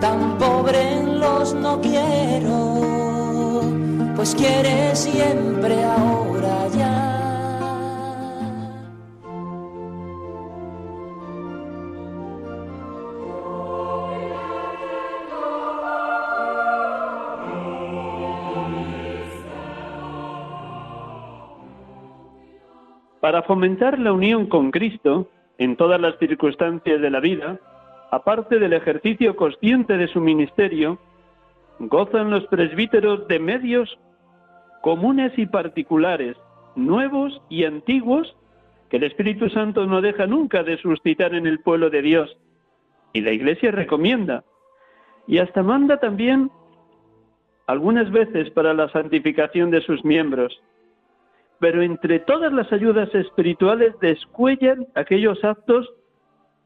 tan pobre los no quiero, pues quiere siempre ahora ya. Para fomentar la unión con Cristo en todas las circunstancias de la vida, aparte del ejercicio consciente de su ministerio, gozan los presbíteros de medios comunes y particulares, nuevos y antiguos, que el Espíritu Santo no deja nunca de suscitar en el pueblo de Dios. Y la Iglesia recomienda. Y hasta manda también algunas veces para la santificación de sus miembros. Pero entre todas las ayudas espirituales descuellan aquellos actos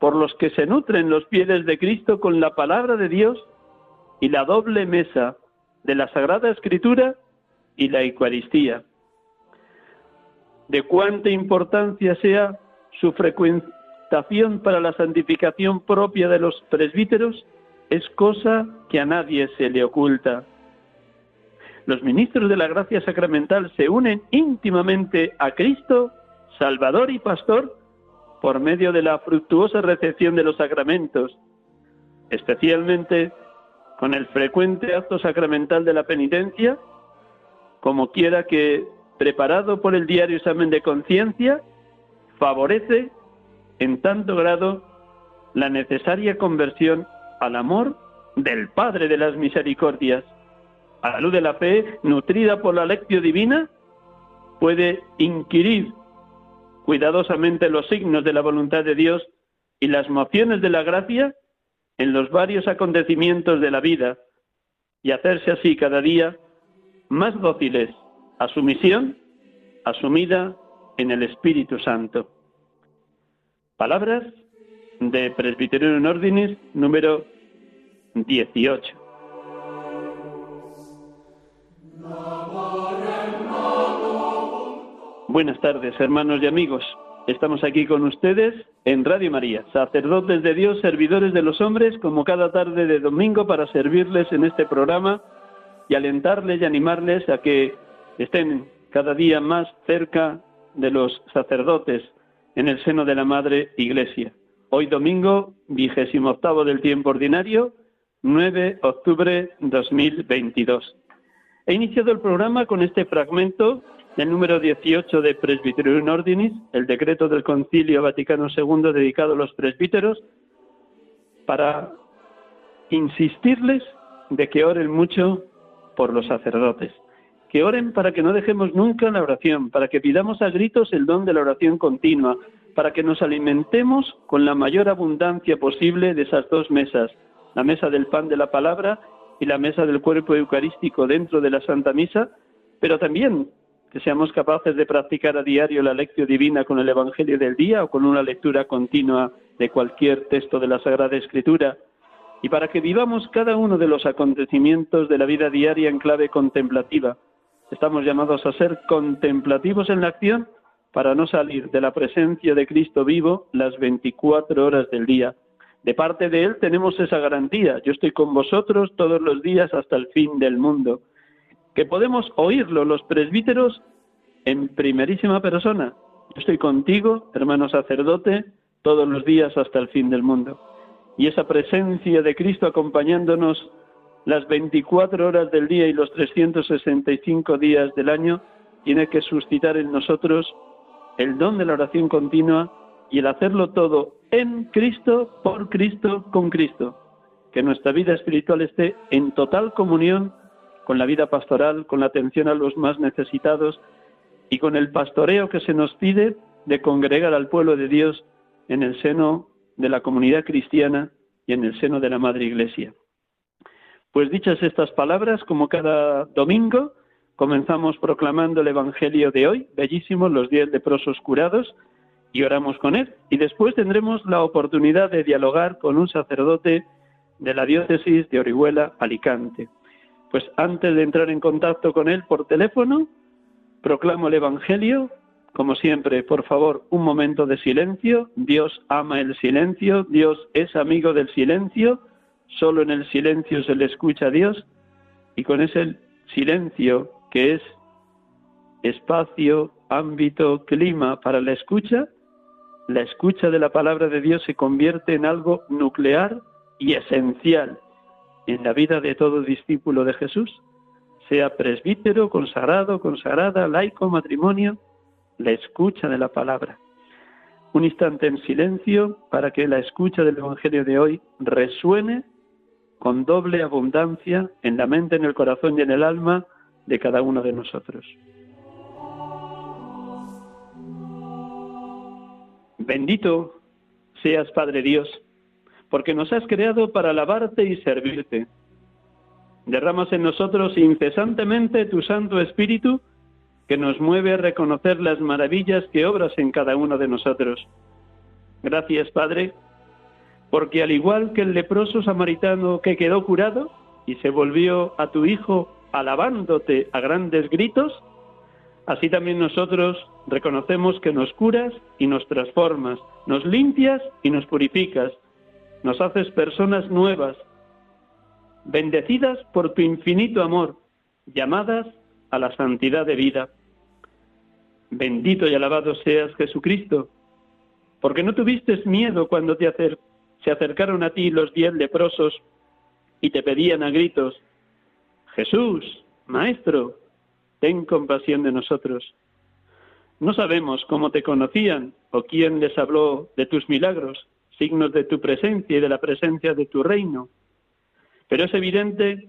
por los que se nutren los pies de Cristo con la palabra de Dios y la doble mesa de la Sagrada Escritura y la Eucaristía. De cuánta importancia sea su frecuentación para la santificación propia de los presbíteros es cosa que a nadie se le oculta. Los ministros de la gracia sacramental se unen íntimamente a Cristo, Salvador y Pastor, por medio de la fructuosa recepción de los sacramentos, especialmente con el frecuente acto sacramental de la penitencia, como quiera que, preparado por el diario examen de conciencia, favorece en tanto grado la necesaria conversión al amor del Padre de las Misericordias. A la luz de la fe, nutrida por la lección divina, puede inquirir cuidadosamente los signos de la voluntad de Dios y las mociones de la gracia en los varios acontecimientos de la vida y hacerse así cada día más dóciles a su misión asumida en el Espíritu Santo. Palabras de Presbiterio en Ordinis número 18. Buenas tardes, hermanos y amigos. Estamos aquí con ustedes en Radio María, sacerdotes de Dios, servidores de los hombres, como cada tarde de domingo para servirles en este programa y alentarles y animarles a que estén cada día más cerca de los sacerdotes en el seno de la Madre Iglesia. Hoy domingo, vigésimo octavo del tiempo ordinario, 9 de octubre 2022. He iniciado el programa con este fragmento el número 18 de Presbyterium Ordinis, el decreto del Concilio Vaticano II dedicado a los presbíteros, para insistirles de que oren mucho por los sacerdotes, que oren para que no dejemos nunca la oración, para que pidamos a gritos el don de la oración continua, para que nos alimentemos con la mayor abundancia posible de esas dos mesas, la mesa del pan de la palabra y la mesa del cuerpo eucarístico dentro de la Santa Misa, pero también que seamos capaces de practicar a diario la lección divina con el Evangelio del día o con una lectura continua de cualquier texto de la Sagrada Escritura, y para que vivamos cada uno de los acontecimientos de la vida diaria en clave contemplativa. Estamos llamados a ser contemplativos en la acción para no salir de la presencia de Cristo vivo las 24 horas del día. De parte de Él tenemos esa garantía. Yo estoy con vosotros todos los días hasta el fin del mundo que podemos oírlo los presbíteros en primerísima persona. Yo estoy contigo, hermano sacerdote, todos los días hasta el fin del mundo. Y esa presencia de Cristo acompañándonos las 24 horas del día y los 365 días del año tiene que suscitar en nosotros el don de la oración continua y el hacerlo todo en Cristo, por Cristo, con Cristo. Que nuestra vida espiritual esté en total comunión con la vida pastoral, con la atención a los más necesitados y con el pastoreo que se nos pide de congregar al pueblo de Dios en el seno de la comunidad cristiana y en el seno de la Madre Iglesia. Pues dichas estas palabras, como cada domingo, comenzamos proclamando el Evangelio de hoy, bellísimos los diez leprosos curados, y oramos con él. Y después tendremos la oportunidad de dialogar con un sacerdote de la diócesis de Orihuela, Alicante. Pues antes de entrar en contacto con él por teléfono, proclamo el Evangelio. Como siempre, por favor, un momento de silencio. Dios ama el silencio, Dios es amigo del silencio, solo en el silencio se le escucha a Dios y con ese silencio que es espacio, ámbito, clima para la escucha, la escucha de la palabra de Dios se convierte en algo nuclear y esencial en la vida de todo discípulo de Jesús, sea presbítero, consagrado, consagrada, laico, matrimonio, la escucha de la palabra. Un instante en silencio para que la escucha del Evangelio de hoy resuene con doble abundancia en la mente, en el corazón y en el alma de cada uno de nosotros. Bendito seas, Padre Dios, porque nos has creado para alabarte y servirte. Derramas en nosotros incesantemente tu Santo Espíritu que nos mueve a reconocer las maravillas que obras en cada uno de nosotros. Gracias, Padre, porque al igual que el leproso samaritano que quedó curado y se volvió a tu Hijo alabándote a grandes gritos, Así también nosotros reconocemos que nos curas y nos transformas, nos limpias y nos purificas, nos haces personas nuevas, bendecidas por tu infinito amor, llamadas a la santidad de vida. Bendito y alabado seas Jesucristo, porque no tuviste miedo cuando te se acercaron a ti los diez leprosos y te pedían a gritos, Jesús, Maestro, ten compasión de nosotros. No sabemos cómo te conocían o quién les habló de tus milagros, signos de tu presencia y de la presencia de tu reino, pero es evidente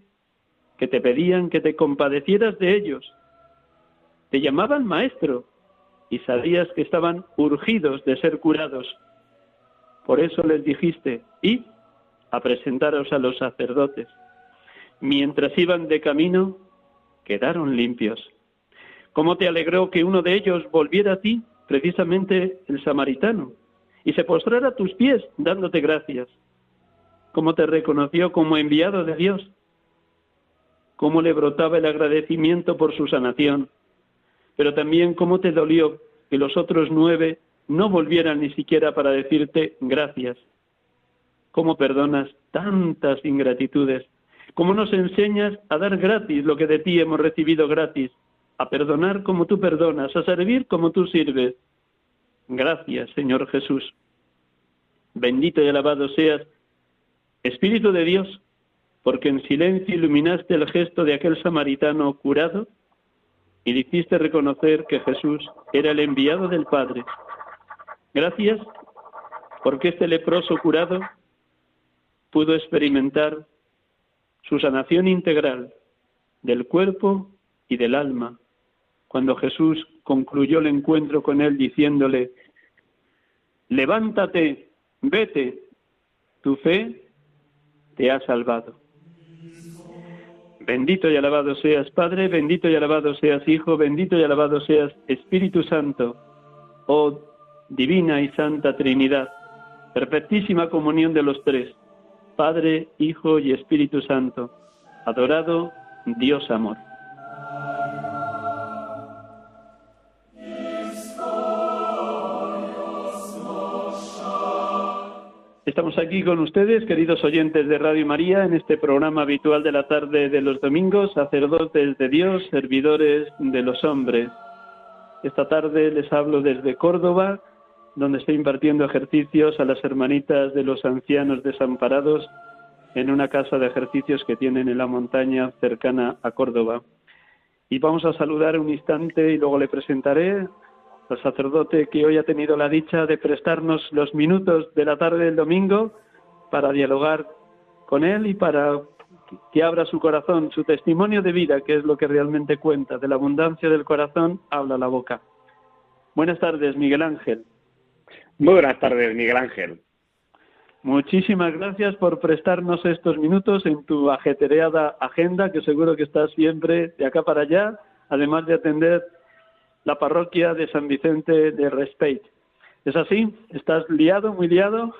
que te pedían que te compadecieras de ellos. Te llamaban maestro y sabías que estaban urgidos de ser curados. Por eso les dijiste, y a presentaros a los sacerdotes. Mientras iban de camino, quedaron limpios. ¿Cómo te alegró que uno de ellos volviera a ti, precisamente el samaritano, y se postrara a tus pies dándote gracias? ¿Cómo te reconoció como enviado de Dios? ¿Cómo le brotaba el agradecimiento por su sanación? Pero también cómo te dolió que los otros nueve no volvieran ni siquiera para decirte gracias. ¿Cómo perdonas tantas ingratitudes? ¿Cómo nos enseñas a dar gratis lo que de ti hemos recibido gratis? A perdonar como tú perdonas, a servir como tú sirves. Gracias, Señor Jesús. Bendito y alabado seas, Espíritu de Dios, porque en silencio iluminaste el gesto de aquel samaritano curado y hiciste reconocer que Jesús era el enviado del Padre. Gracias porque este leproso curado pudo experimentar su sanación integral del cuerpo y del alma, cuando Jesús concluyó el encuentro con él diciéndole, levántate, vete, tu fe te ha salvado. Bendito y alabado seas Padre, bendito y alabado seas Hijo, bendito y alabado seas Espíritu Santo, oh divina y santa Trinidad, perfectísima comunión de los tres Padre, Hijo y Espíritu Santo. Adorado Dios amor. Estamos aquí con ustedes, queridos oyentes de Radio María, en este programa habitual de la tarde de los domingos, sacerdotes de Dios, servidores de los hombres. Esta tarde les hablo desde Córdoba, donde estoy impartiendo ejercicios a las hermanitas de los ancianos desamparados en una casa de ejercicios que tienen en la montaña cercana a Córdoba. Y vamos a saludar un instante y luego le presentaré al sacerdote que hoy ha tenido la dicha de prestarnos los minutos de la tarde del domingo para dialogar con él y para que abra su corazón, su testimonio de vida, que es lo que realmente cuenta. De la abundancia del corazón habla la boca. Buenas tardes, Miguel Ángel. Muy buenas tardes, Miguel Ángel. Muchísimas gracias por prestarnos estos minutos en tu ajetreada agenda, que seguro que estás siempre de acá para allá, además de atender la parroquia de San Vicente de Respeit. ¿Es así? ¿Estás liado, muy liado?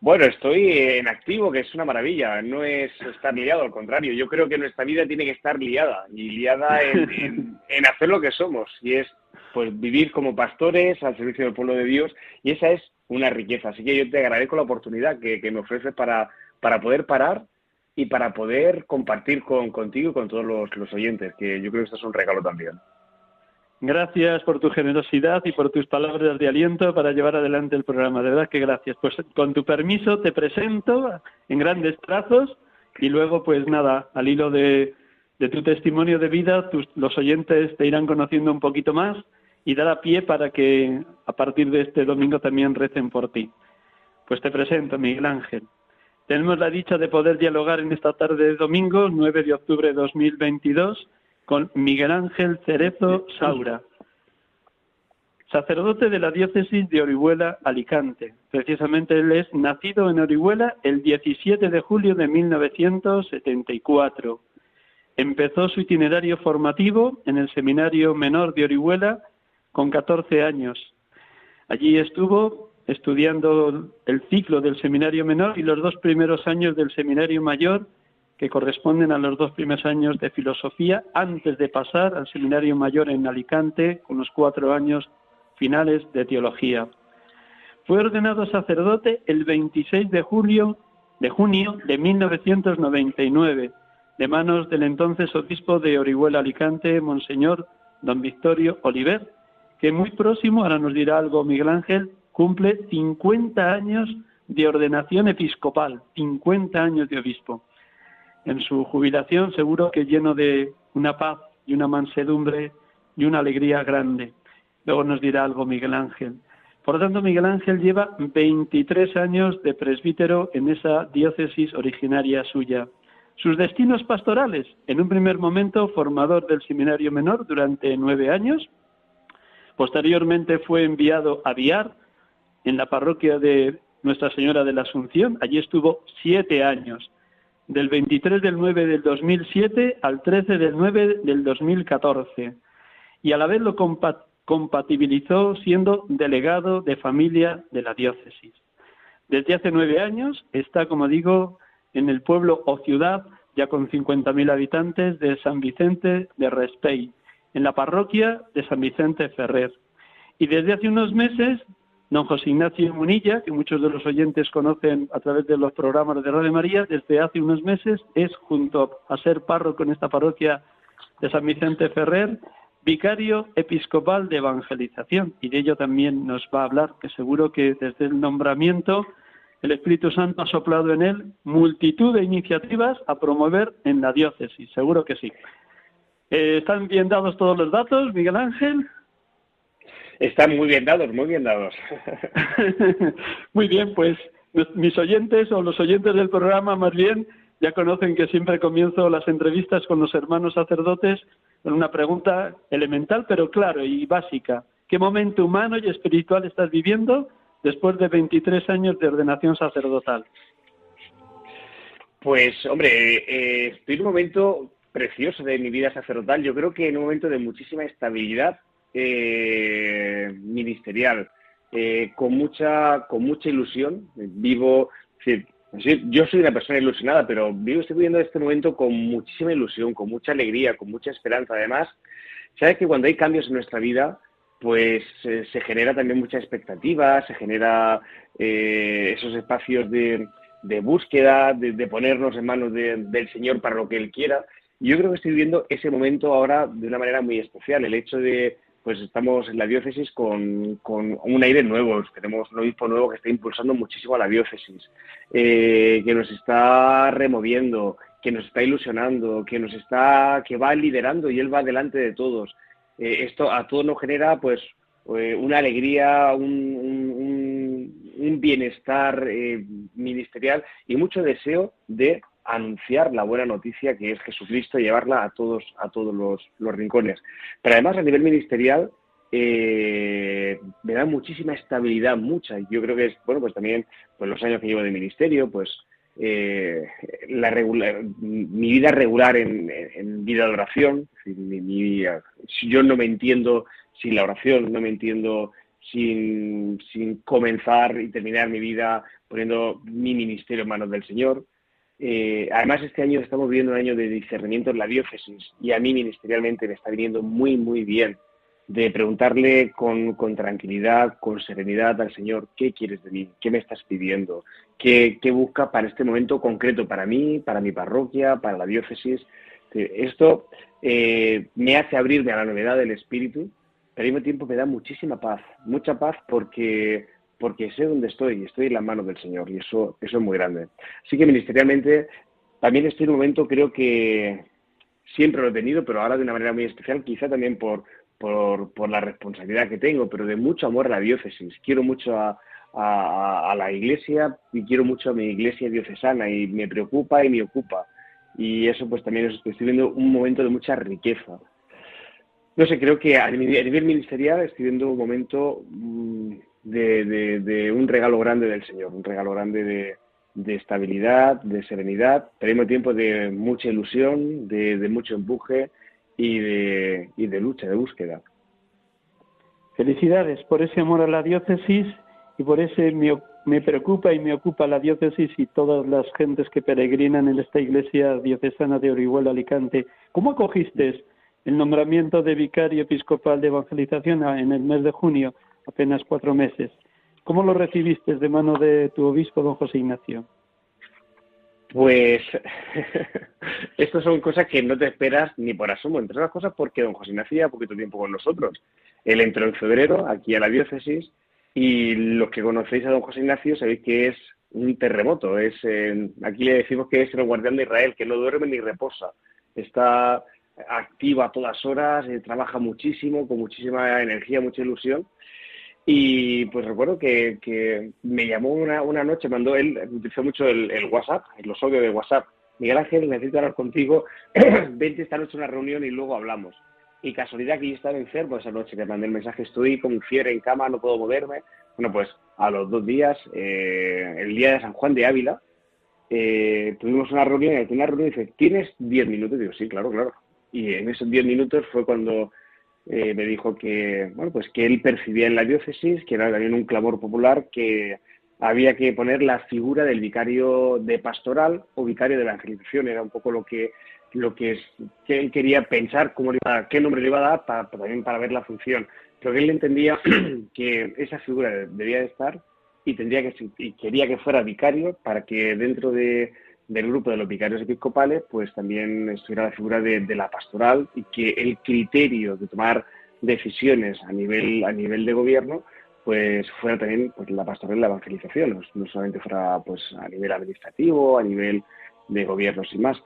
Bueno, estoy en activo, que es una maravilla. No es estar liado, al contrario. Yo creo que nuestra vida tiene que estar liada y liada en, hacer lo que somos y es pues vivir como pastores al servicio del pueblo de Dios y esa es una riqueza. Así que yo te agradezco la oportunidad que, me ofreces para, para poder parar y para poder compartir con, contigo y con todos los, los oyentes, que yo creo que esto es un regalo también. Gracias por tu generosidad y por tus palabras de aliento para llevar adelante el programa. De verdad que gracias. Pues con tu permiso te presento en grandes trazos y luego pues nada, al hilo de, tu testimonio de vida, los oyentes te irán conociendo un poquito más y dará pie para que a partir de este domingo también recen por ti. Pues te presento, Miguel Ángel. Tenemos la dicha de poder dialogar en esta tarde de domingo, 9 de octubre de 2022 con Miguel Ángel Cerezo Saura, sacerdote de la diócesis de Orihuela, Alicante. Precisamente él es nacido en Orihuela el 17 de julio de 1974. Empezó su itinerario formativo en el Seminario Menor de Orihuela con 14 años. Allí estuvo estudiando el ciclo del Seminario Menor y los dos primeros años del Seminario Mayor que corresponden a los dos primeros años de filosofía antes de pasar al seminario mayor en Alicante con los cuatro años finales de teología. Fue ordenado sacerdote el 26 de julio de junio de 1999 de manos del entonces obispo de Orihuela Alicante, Monseñor Don Victorio Oliver, que muy próximo, ahora nos dirá algo Miguel Ángel, cumple 50 años de ordenación episcopal, 50 años de obispo en su jubilación, seguro que lleno de una paz y una mansedumbre y una alegría grande. Luego nos dirá algo Miguel Ángel. Por lo tanto, Miguel Ángel lleva 23 años de presbítero en esa diócesis originaria suya. Sus destinos pastorales, en un primer momento formador del seminario menor durante nueve años, posteriormente fue enviado a Viar, en la parroquia de Nuestra Señora de la Asunción, allí estuvo siete años del 23 del 9 del 2007 al 13 del 9 del 2014 y a la vez lo compatibilizó siendo delegado de familia de la diócesis. Desde hace nueve años está, como digo, en el pueblo o ciudad, ya con 50.000 habitantes, de San Vicente de Respey, en la parroquia de San Vicente Ferrer. Y desde hace unos meses Don José Ignacio Munilla, que muchos de los oyentes conocen a través de los programas de Radio María, desde hace unos meses es, junto a ser párroco en esta parroquia de San Vicente Ferrer, vicario episcopal de evangelización. Y de ello también nos va a hablar, que seguro que desde el nombramiento el Espíritu Santo ha soplado en él multitud de iniciativas a promover en la diócesis. Seguro que sí. Eh, ¿Están bien dados todos los datos, Miguel Ángel? Están muy bien dados, muy bien dados. muy bien, pues mis oyentes o los oyentes del programa más bien ya conocen que siempre comienzo las entrevistas con los hermanos sacerdotes con una pregunta elemental pero claro y básica. ¿Qué momento humano y espiritual estás viviendo después de 23 años de ordenación sacerdotal? Pues, hombre, eh, estoy en un momento precioso de mi vida sacerdotal. Yo creo que en un momento de muchísima estabilidad eh, ministerial, eh, con, mucha, con mucha ilusión. Vivo, yo soy una persona ilusionada, pero vivo, estoy viviendo este momento con muchísima ilusión, con mucha alegría, con mucha esperanza. Además, sabes que cuando hay cambios en nuestra vida, pues eh, se genera también mucha expectativa, se genera eh, esos espacios de, búsqueda, de, ponernos en manos del Señor para lo que Él quiera. Yo creo que estoy viviendo ese momento ahora de una manera muy especial. El hecho de, pues estamos en la diócesis con, un aire nuevo, tenemos un obispo nuevo que está impulsando muchísimo a la diócesis, eh, que nos está removiendo, que nos está ilusionando, que nos está, que va liderando y él va delante de todos. Eh, esto a todos nos genera pues eh, una alegría, un, un bienestar ministerial y mucho deseo de anunciar la buena noticia que es Jesucristo y llevarla a todos, a todos los, rincones. Pero además a nivel ministerial eh, me da muchísima estabilidad, mucha. Yo creo que es, bueno, pues también pues los años que llevo de ministerio, pues eh, la mi vida regular en, vida de oración. yo no me entiendo sin la oración, no me entiendo sin, sin comenzar y terminar mi vida poniendo mi ministerio en manos del Señor. Eh, además, este año estamos viviendo un año de discernimiento en la diócesis y a mí ministerialmente me está viniendo muy, muy bien de preguntarle con, tranquilidad, con serenidad al Señor, ¿qué quieres de mí? ¿Qué me estás pidiendo? ¿Qué, busca para este momento concreto, para mí, para mi parroquia, para la diócesis? Esto eh, me hace abrirme a la novedad del Espíritu, pero al mismo tiempo me da muchísima paz, mucha paz porque, porque sé dónde estoy, estoy en las manos del Señor y eso, eso es muy grande. Así que ministerialmente también un momento, creo que siempre lo he tenido, pero ahora de una manera muy especial, quizá también por, por, por, la responsabilidad que tengo, pero de mucho amor a la diócesis. Quiero mucho a, la iglesia y quiero mucho a mi iglesia diocesana y me preocupa y me ocupa. Y eso pues también estoy viviendo un momento de mucha riqueza. No sé, creo que a nivel ministerial estoy viendo un momento mm, de, de, un regalo grande del Señor, un regalo grande de, estabilidad, de serenidad, pero al mismo tiempo de mucha ilusión, de, de mucho empuje y de, y de lucha, de búsqueda. Felicidades por ese amor a la diócesis y por ese me, me, preocupa y me ocupa la diócesis y todas las gentes que peregrinan en esta iglesia diocesana de Orihuela, Alicante. ¿Cómo acogiste el nombramiento de vicario episcopal de evangelización en el mes de junio, apenas cuatro meses? ¿Cómo lo recibiste de mano de tu obispo, don José Ignacio? Pues estas son cosas que no te esperas ni por asomo, entre otras cosas porque don José Ignacio lleva poquito tiempo con nosotros. Él entró en febrero aquí a la diócesis y los que conocéis a don José Ignacio sabéis que es un terremoto. Es aquí le decimos que es el guardián de Israel, que no duerme ni reposa. Está activo a todas horas, eh, trabaja muchísimo, con muchísima energía, mucha ilusión. Y pues recuerdo que, que me llamó una, una, noche, mandó él, utilizó mucho el, el WhatsApp, los audios de WhatsApp. Miguel Ángel, necesito hablar contigo, vente esta noche a una reunión y luego hablamos. Y casualidad que yo estaba enfermo esa noche, que mandé el mensaje, estoy con fiebre en cama, no puedo moverme. Bueno, pues a los dos días, eh, el día de San Juan de Ávila, eh, tuvimos una reunión y en una reunión dice, ¿tienes diez minutos? Y digo, sí, claro, claro. Y en esos diez minutos fue cuando eh, me dijo que, bueno, pues que él percibía en la diócesis, que era también un clamor popular, que había que poner la figura del vicario de pastoral o vicario de evangelización, era un poco lo que lo que, es, que él quería pensar cómo iba, qué nombre le iba a dar para, también para ver la función. Pero que él entendía que esa figura debía de estar y tendría que y quería que fuera vicario para que dentro de del grupo de los vicarios episcopales, pues también estuviera la figura de, la pastoral y que el criterio de tomar decisiones a nivel, a nivel de gobierno pues fuera también pues, la pastoral y la evangelización, no, solamente fuera pues a nivel administrativo, a nivel de gobierno sin más.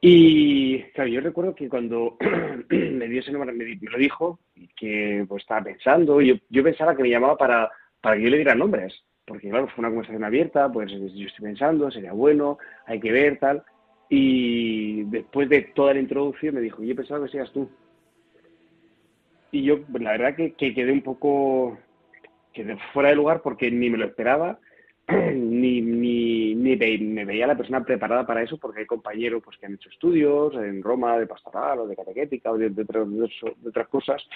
Y claro, yo recuerdo que cuando me dio ese nombre, me, lo dijo, que pues estaba pensando, yo, yo pensaba que me llamaba para, para que yo le diera nombres, porque claro, fue una conversación abierta, pues yo estoy pensando, sería bueno, hay que ver, tal. Y después de toda la introducción me dijo, yo pensaba que seas tú. Y yo, pues, la verdad que, quedé un poco quedé fuera de lugar porque ni me lo esperaba, ni, ni, me veía la persona preparada para eso, porque hay compañeros pues, que han hecho estudios en Roma de pastoral o de catequética o de otras cosas,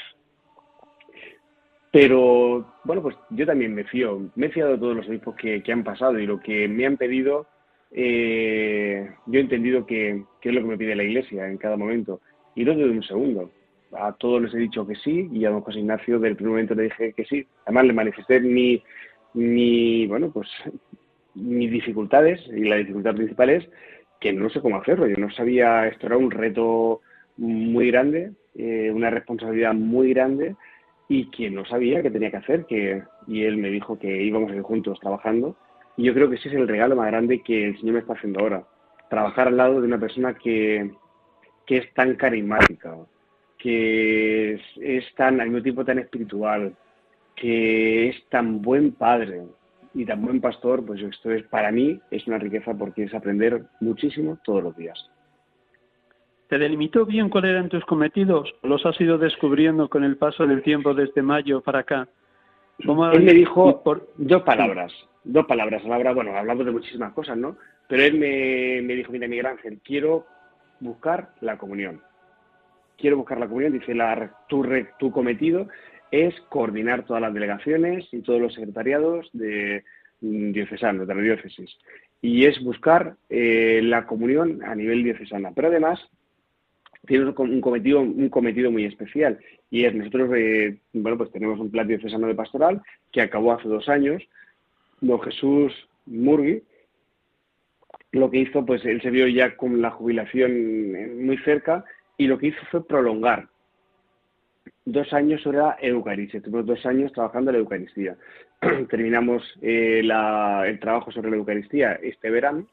pero bueno, pues yo también me fío, me he fiado de todos los obispos que, han pasado y lo que me han pedido, eh, yo he entendido que, es lo que me pide la Iglesia en cada momento. Y no de un segundo. A todos les he dicho que sí y a don José Ignacio del primer momento le dije que sí. Además le manifesté mi, mi bueno, pues mis dificultades y la dificultad principal es que no sé cómo hacerlo. Yo no sabía, esto era un reto muy grande, eh, una responsabilidad muy grande y que no sabía qué tenía que hacer, que, y él me dijo que íbamos a ir juntos trabajando. Y yo creo que ese es el regalo más grande que el Señor me está haciendo ahora. Trabajar al lado de una persona que, que es tan carismática, que es, es, tan, al mismo tiempo tan espiritual, que es tan buen padre y tan buen pastor, pues esto es para mí es una riqueza porque es aprender muchísimo todos los días. ¿Te delimitó bien cuáles eran tus cometidos? ¿Los has ido descubriendo con el paso del tiempo desde mayo para acá? Él me dijo dos palabras, dos palabras. Palabra, bueno, hablamos de muchísimas cosas, ¿no? Pero él me, me dijo, mira, Miguel Ángel, quiero buscar la comunión. Quiero buscar la comunión. Dice, la, tu, tu cometido es coordinar todas las delegaciones y todos los secretariados de mm, diocesanos, de la diócesis. Y es buscar eh, la comunión a nivel diocesana. Pero además tiene un cometido, un cometido muy especial y es nosotros, eh, bueno, pues tenemos un plan diocesano de pastoral que acabó hace dos años. Don Jesús Murgui, lo que hizo, pues él se vio ya con la jubilación muy cerca y lo que hizo fue prolongar dos años sobre la Eucaristía. Tuvimos dos años trabajando en la Eucaristía. Terminamos eh, el trabajo sobre la Eucaristía este verano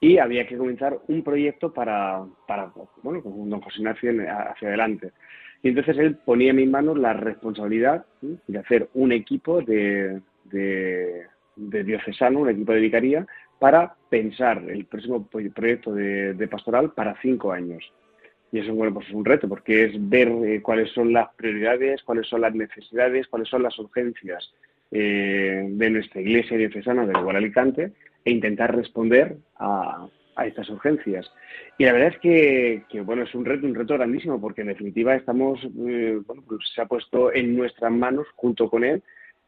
y había que comenzar un proyecto para, para bueno, con don José Ignacio hacia adelante. Y entonces él ponía en mis manos la responsabilidad de hacer un equipo de, de, diocesano, un equipo de vicaría, para pensar el próximo proyecto de, pastoral para cinco años. Y eso bueno, pues es un reto, porque es ver eh, cuáles son las prioridades, cuáles son las necesidades, cuáles son las urgencias eh, de nuestra iglesia diocesana del Igual Alicante e intentar responder a, estas urgencias. Y la verdad es que, bueno, es un reto, un reto grandísimo, porque en definitiva estamos, eh, bueno, pues se ha puesto en nuestras manos, junto con él,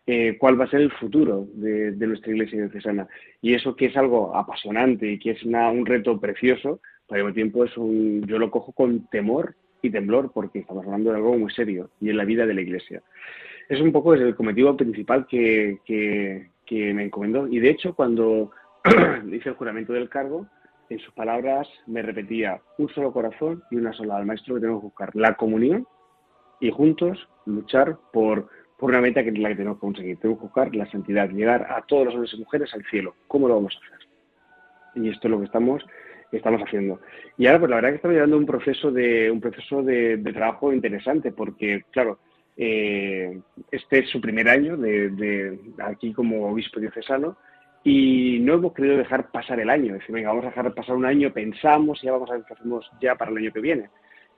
eh, cuál va a ser el futuro de, nuestra iglesia diocesana. Y eso que es algo apasionante y que es un reto precioso, pero al mismo tiempo es un, yo lo cojo con temor y temblor, porque estamos hablando de algo muy serio y en la vida de la iglesia. Es un poco el cometido principal que, que, que me encomendó. Y de hecho, cuando hice el juramento del cargo, en sus palabras me repetía un solo corazón y una sola alma. Esto que tenemos que buscar, la comunión y juntos luchar por, por una meta que es la que tenemos que conseguir. Tenemos que buscar la santidad, llegar a todos los hombres y mujeres al cielo. ¿Cómo lo vamos a hacer? Y esto es lo que estamos, estamos haciendo. Y ahora, pues la verdad que estamos llevando un proceso de, un proceso de, trabajo interesante, porque, claro, eh, este es su primer año de, de aquí como obispo diocesano y no hemos querido dejar pasar el año. Es decir, venga, vamos a dejar pasar un año, pensamos y ya vamos a ver qué hacemos ya para el año que viene.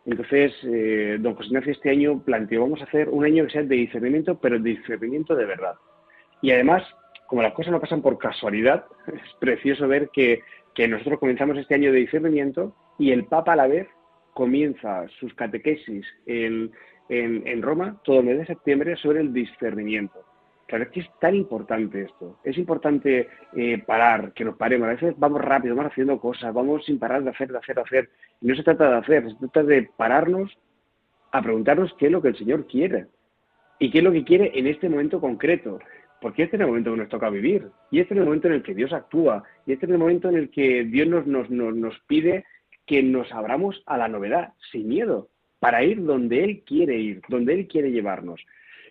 Entonces, eh, don José Ignacio este año planteó, vamos a hacer un año que sea de discernimiento, pero de discernimiento de verdad. Y además, como las cosas no pasan por casualidad, es precioso ver que, que nosotros comenzamos este año de discernimiento y el Papa a la vez comienza sus catequesis en, en, en Roma todo el mes de septiembre sobre el discernimiento. Claro, es que es tan importante esto. Es importante eh, parar, que nos paremos. A veces vamos rápido, vamos haciendo cosas, vamos sin parar de hacer, de hacer, de hacer. Y no se trata de hacer, se trata de pararnos a preguntarnos qué es lo que el Señor quiere. Y qué es lo que quiere en este momento concreto. Porque este es el momento que nos toca vivir. Y este es el momento en el que Dios actúa. Y este es el momento en el que Dios nos, nos, nos, nos pide que nos abramos a la novedad, sin miedo, para ir donde Él quiere ir, donde Él quiere llevarnos.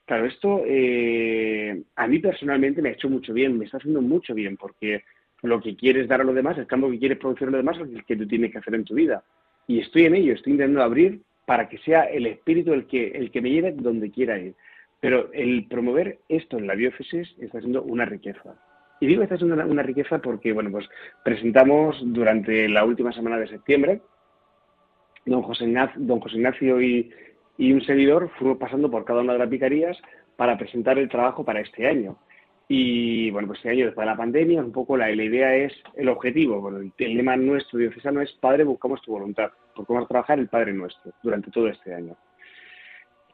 Claro, esto eh, a mí personalmente me ha hecho mucho bien, me está haciendo mucho bien, porque lo que quieres dar a los demás, el cambio que quieres producir a los demás es el que tú tienes que hacer en tu vida. Y estoy en ello, estoy intentando abrir para que sea el espíritu el que, el que me lleve donde quiera ir. Pero el promover esto en la diócesis está siendo una riqueza. Y digo que está siendo una, riqueza porque, bueno, pues presentamos durante la última semana de septiembre, don José Ignacio, don José Ignacio y, y un servidor fuimos pasando por cada una de las vicarías para presentar el trabajo para este año. Y bueno, pues este año después de la pandemia, un poco la, idea es el objetivo. Bueno, el, lema nuestro diocesano es Padre, buscamos tu voluntad, vamos a trabajar el Padre nuestro durante todo este año.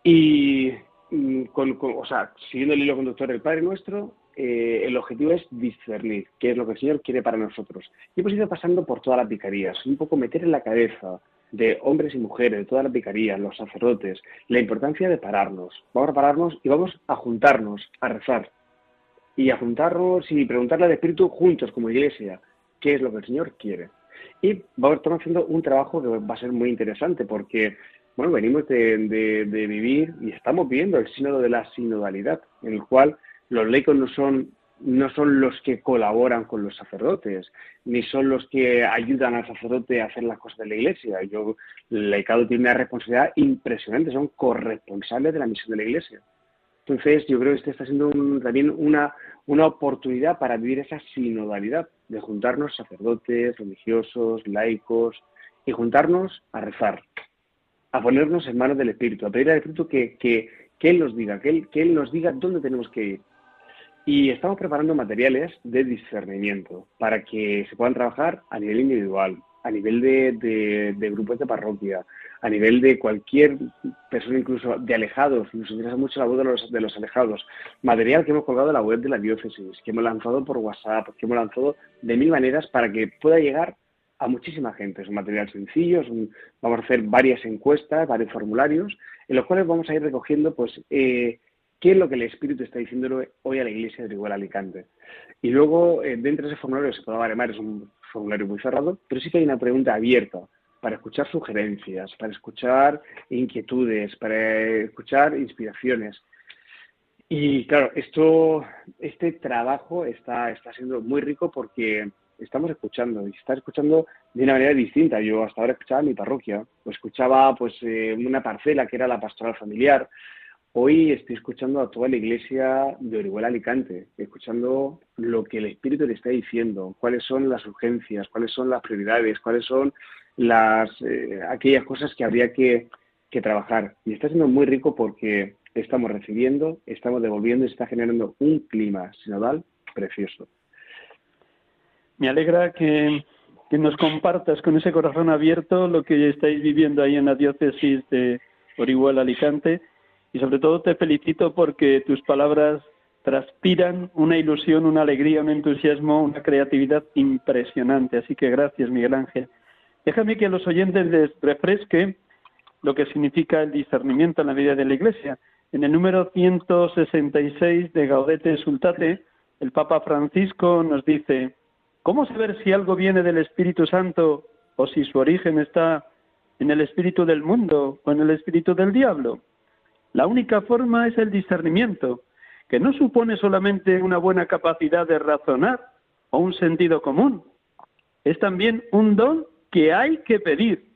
Y mm, con, o sea, siguiendo el hilo conductor del Padre nuestro, eh, el objetivo es discernir qué es lo que el Señor quiere para nosotros. Y hemos ido pasando por todas las vicarías, un poco meter en la cabeza de hombres y mujeres, de todas las vicarías, los sacerdotes, la importancia de pararnos. Vamos a pararnos y vamos a juntarnos, a rezar. Y a juntarnos y preguntarle al Espíritu juntos como iglesia qué es lo que el Señor quiere. Y vamos, estamos haciendo un trabajo que va a ser muy interesante porque, bueno, venimos de, de vivir y estamos viendo el sínodo de la sinodalidad, en el cual los laicos no son no son los que colaboran con los sacerdotes, ni son los que ayudan al sacerdote a hacer las cosas de la iglesia. Yo, el laicado tiene una responsabilidad impresionante, son corresponsables de la misión de la iglesia. Entonces, yo creo que este está siendo también una, una oportunidad para vivir esa sinodalidad, de juntarnos sacerdotes, religiosos, laicos, y juntarnos a rezar, a ponernos en manos del Espíritu, a pedir al Espíritu que, que, que Él nos diga, que él, que él nos diga dónde tenemos que ir. Y estamos preparando materiales de discernimiento para que se puedan trabajar a nivel individual, a nivel de, de, grupos de parroquia, a nivel de cualquier persona, incluso de alejados. Nos interesa mucho la voz de los, de los alejados. Material que hemos colgado en la web de la diócesis, que hemos lanzado por WhatsApp, que hemos lanzado de mil maneras para que pueda llegar a muchísima gente. Es un material sencillo, vamos a hacer varias encuestas, varios formularios, en los cuales vamos a ir recogiendo pues eh, qué es lo que el Espíritu está diciendo hoy a la Iglesia de Igual Alicante. Y luego, eh, dentro de ese formulario se puede baremar, es un formulario muy cerrado, pero sí que hay una pregunta abierta para escuchar sugerencias, para escuchar inquietudes, para escuchar inspiraciones. Y claro, esto, este trabajo está, está siendo muy rico porque estamos escuchando y está escuchando de una manera distinta. Yo hasta ahora escuchaba mi parroquia, o escuchaba pues eh, una parcela que era la pastoral familiar. Hoy estoy escuchando a toda la iglesia de Orihuela Alicante, escuchando lo que el Espíritu le está diciendo, cuáles son las urgencias, cuáles son las prioridades, cuáles son las eh, aquellas cosas que habría que, que trabajar. Y está siendo muy rico porque estamos recibiendo, estamos devolviendo y está generando un clima sinodal precioso. Me alegra que, nos compartas con ese corazón abierto lo que estáis viviendo ahí en la diócesis de Orihuela Alicante y sobre todo te felicito porque tus palabras transpiran una ilusión, una alegría, un entusiasmo, una creatividad impresionante. Así que gracias, Miguel Ángel. Déjame que a los oyentes les refresque lo que significa el discernimiento en la vida de la Iglesia. En el número 166 de Gaudete Sultate, el Papa Francisco nos dice, ¿Cómo saber si algo viene del Espíritu Santo o si su origen está en el espíritu del mundo o en el espíritu del diablo? La única forma es el discernimiento, que no supone solamente una buena capacidad de razonar o un sentido común. Es también un don que hay que pedir.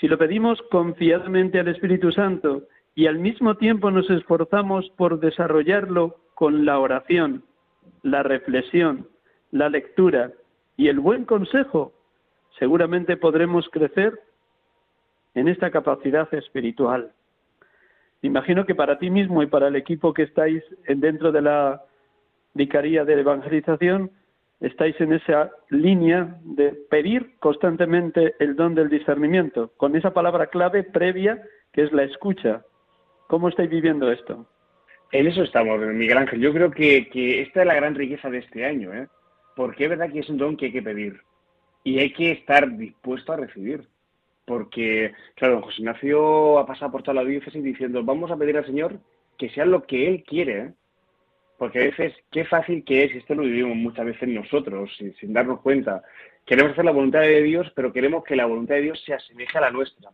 Si lo pedimos confiadamente al Espíritu Santo y al mismo tiempo nos esforzamos por desarrollarlo con la oración, la reflexión, la lectura y el buen consejo, seguramente podremos crecer en esta capacidad espiritual. Imagino que para ti mismo y para el equipo que estáis dentro de la Vicaría de Evangelización, estáis en esa línea de pedir constantemente el don del discernimiento, con esa palabra clave previa que es la escucha. ¿Cómo estáis viviendo esto? En eso estamos, Miguel Ángel. Yo creo que, que esta es la gran riqueza de este año. ¿eh? porque es verdad que es un don que hay que pedir y hay que estar dispuesto a recibir. Porque, claro, José Ignacio ha pasado por toda la diócesis diciendo, vamos a pedir al Señor que sea lo que Él quiere. Porque a veces, qué fácil que es, y esto lo vivimos muchas veces nosotros, sin, darnos cuenta. Queremos hacer la voluntad de Dios, pero queremos que la voluntad de Dios se asemeje a la nuestra.